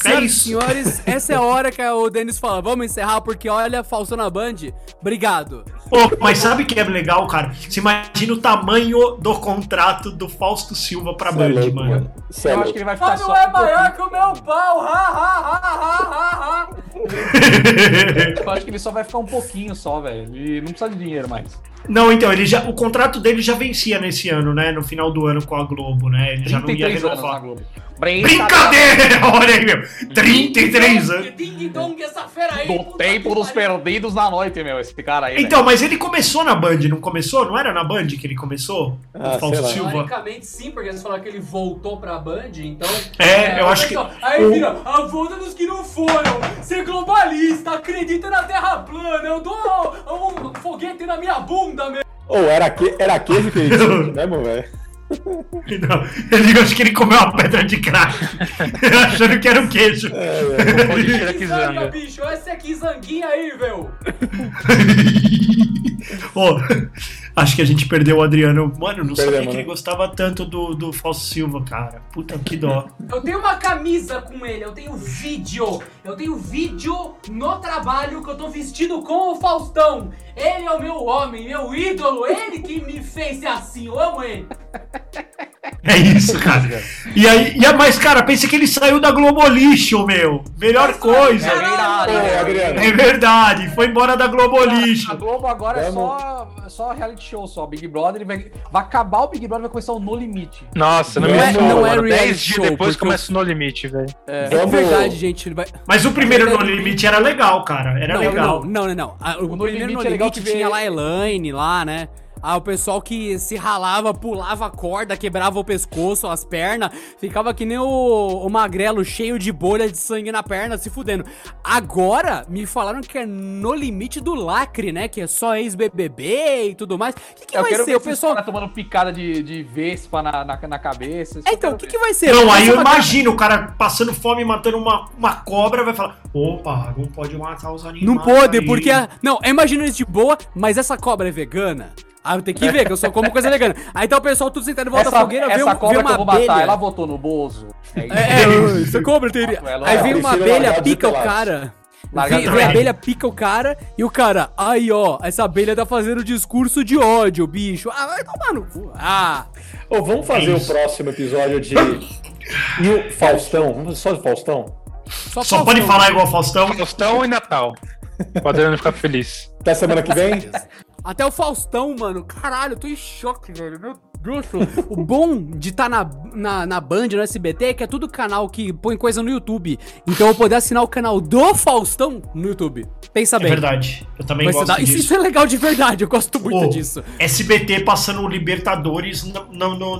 É
Senhoras e
isso.
senhores, essa é a hora que o Denis fala, vamos encerrar porque olha, Faustão na Band. Obrigado.
Ô, mas sabe o que é legal, cara? Você imagina o tamanho do contrato do Fausto Silva pra
é
Band,
louco,
mano.
Você é
Eu acho
louco.
que ele vai ficar
Fábio
só.
é
um
maior que o meu pau. Ha, ha, ha, ha, ha, ha.
pouquinho. Eu acho que ele só vai ficar um pouquinho só, velho. E não precisa de dinheiro mais.
Não, então, ele já, o contrato dele já vencia nesse ano, né? No final do ano com a Globo, né? Ele já não ia
33 anos na
renovar.
Globo.
Brincadeira! Olha aí, meu. 33 anos.
Ding dong, essa fera aí.
Do tempo dos perdidos na noite, meu, esse cara aí.
Então, mas ele começou na Band, não começou? Não era na Band que ele começou?
Ah,
o Fausto. Silva.
Teoricamente sim, porque eles falaram que ele voltou pra Band, então.
É, eu acho que
Aí
o-
vira, a volta dos que não foram. Ser globalista, acredita na Terra plana. Eu dou um, um foguete na minha bunda, meu.
Ô, era, que, era queijo que ele tinha mesmo, velho?
Não, ele acho que ele comeu uma pedra de crack. achando que era um queijo.
Pode tirar que
Kizanga,
zanga.
bicho, essa é Kizanguinha aí, velho.
Ô, acho que a gente perdeu o Adriano. Mano, não sabia
Perdemos,
que
né?
ele gostava tanto do, do Fausto Silva, cara. Puta que dó.
Eu tenho uma camisa com ele, eu tenho vídeo. Eu tenho vídeo no trabalho que eu tô vestido com o Faustão. Ele é o meu homem, meu ídolo, ele que me fez ser assim, eu amo ele.
É isso, cara. E aí, e a mais, cara, pensa que ele saiu da Globo Lixo, meu. Melhor coisa.
É verdade.
Adriano.
É verdade, foi embora da Globo Lixo.
A Globo agora é
Vamos.
só, só reality show, só. Big Brother vai, vai acabar o Big Brother vai começar o No Limite.
Nossa, não,
Não é-
fala,
não é
mano.
reality
10 dias
show,
depois
porque
começa o No Limite, velho.
É, é verdade, gente. Ele vai...
Mas o primeiro No Limite era legal, cara. Era
não,
legal.
não, não, não, não. Ah, O,
No
primeiro
Limite
no
é legal
limite
que vê-
tinha lá a Elaine lá, né? Ah, o pessoal que se ralava, pulava a corda, quebrava o pescoço, as pernas, ficava que nem o, o magrelo cheio de bolha de sangue na perna, se fudendo. Agora, me falaram que é no limite do lacre, né? Que é só ex-BBB e tudo mais. O que, que
eu
vai
quero
ser?
ver
O pessoal.
tomando picada de, de vespa na, na, na cabeça.
É, então, o que, que vai ser?
Não, aí eu imagino o cara passando fome, matando uma, uma cobra, vai falar: opa, não pode matar os animais.
Não pode,
aí."
porque. a- Não, imagina isso de boa, mas essa cobra é vegana? Ah, tem que ver, que eu só como coisa vegana. Aí tá o pessoal tudo sentado em volta da
Essa,
fogueira, vê,
essa
um, vê
cobra que
uma
eu vou
abelha.
matar, ela votou no Bozo. É isso.
É, é, essa cobra teria.
Ela-
Aí vem uma abelha, pica o cara. Vem, vem a abelha, pica o cara, e o cara, aí ó, essa abelha tá fazendo discurso de ódio, bicho. Ah, vai tomar no cu. Ah,
Ô, vamos fazer
É
o
isso.
próximo episódio de. E o Faustão? Vamos fazer só de Faustão?
só,
Só
Faustão.
pode falar igual Faustão.
Faustão e Natal. O Adriano ficar feliz.
Até semana que vem?
Até o Faustão, mano. Caralho, eu tô em choque, velho. Meu Deus. o bom de estar na, na, na Band, no SBT, é que é tudo canal que põe coisa no YouTube. Então eu vou poder assinar o canal do Faustão no YouTube. Pensa
É
bem.
verdade. Eu também
ser
gosto disso.
isso é legal de verdade, eu gosto muito
Pô,
disso.
SBT passando Libertadores no, no-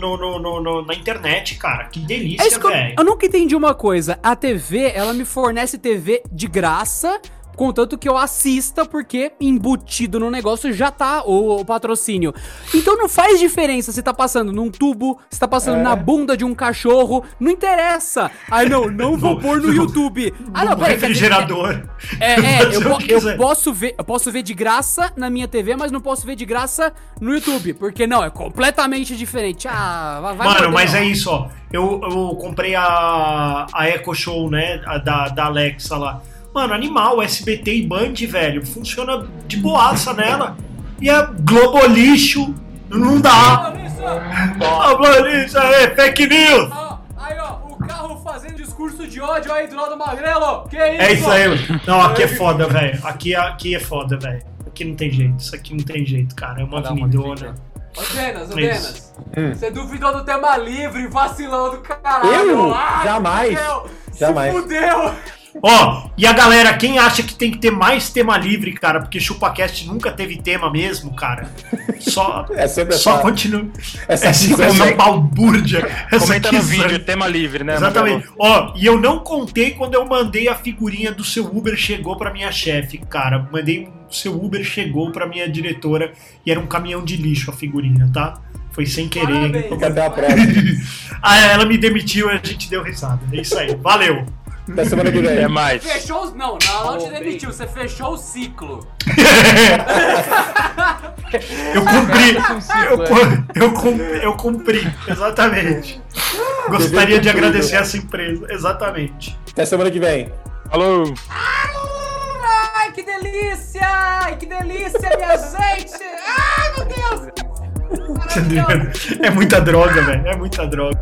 no- na internet, cara. Que
É
delícia,
isso que eu,
velho.
eu nunca entendi uma coisa. A TV, ela me fornece TV de graça, contanto que eu assista, porque embutido no negócio já tá o, o patrocínio. Então não faz diferença se tá passando num tubo, se tá passando
É.
na bunda de um cachorro, não interessa. Ai não, não vou pôr no YouTube. Ah não, peraí,
refrigerador.
é, é, eu, eu posso ver, eu posso ver de graça na minha TV, mas não posso ver de graça no YouTube, porque não, é completamente diferente. Ah, vai,
Mano,
morder,
mas
não.
é isso, ó. Eu, eu comprei a, a Echo Show, né? a da, da Alexa lá. Mano, animal, SBT e Band, velho. Funciona de boaça nela. E a Globo lixo. Não dá. Globo lixo, é fake news.
Aí ó, o carro fazendo discurso de ódio aí do lado do Magrelo. Que isso?
É isso aí. Não, aqui é foda, velho. Aqui, aqui é foda, velho. Aqui não tem jeito. Isso aqui não tem jeito, cara. É uma avenidona.
Ô Denas, ô
É
Denas.
Hum.
Você duvidou do tema livre, vacilão do caralho.
Eu?
Ai,
Jamais.
fudeu.
Jamais.
Se fudeu.
Ó, e a galera, quem acha que tem que ter mais tema livre, cara, porque ChupaCast nunca teve tema mesmo, cara. Só,
É sempre
só
essa,
continua.
essa
É sempre
quizão.
essa balbúrdia. essa
Comenta no
quizão.
vídeo, tema livre, né?
Exatamente. Ó, e eu não contei quando eu mandei a figurinha do seu Uber chegou pra minha chefe, cara. Mandei o seu Uber chegou pra minha diretora e era um caminhão de lixo a figurinha, tá? Foi sem querer.
Fica até a próxima.
ah, ela me demitiu e a gente deu risada. É isso aí. Valeu.
Até semana que vem.
Até mais.
Fechou os. Não, não, não te demitiu, você fechou o ciclo.
Eu cumpri. Eu, cu- eu, cum- eu cumpri. Exatamente. Gostaria de agradecer essa empresa. Exatamente.
Até semana que vem.
Falou!
Ai, que delícia! Ai, que delícia, minha gente! Ai, meu Deus!
É muita droga, velho. É muita droga.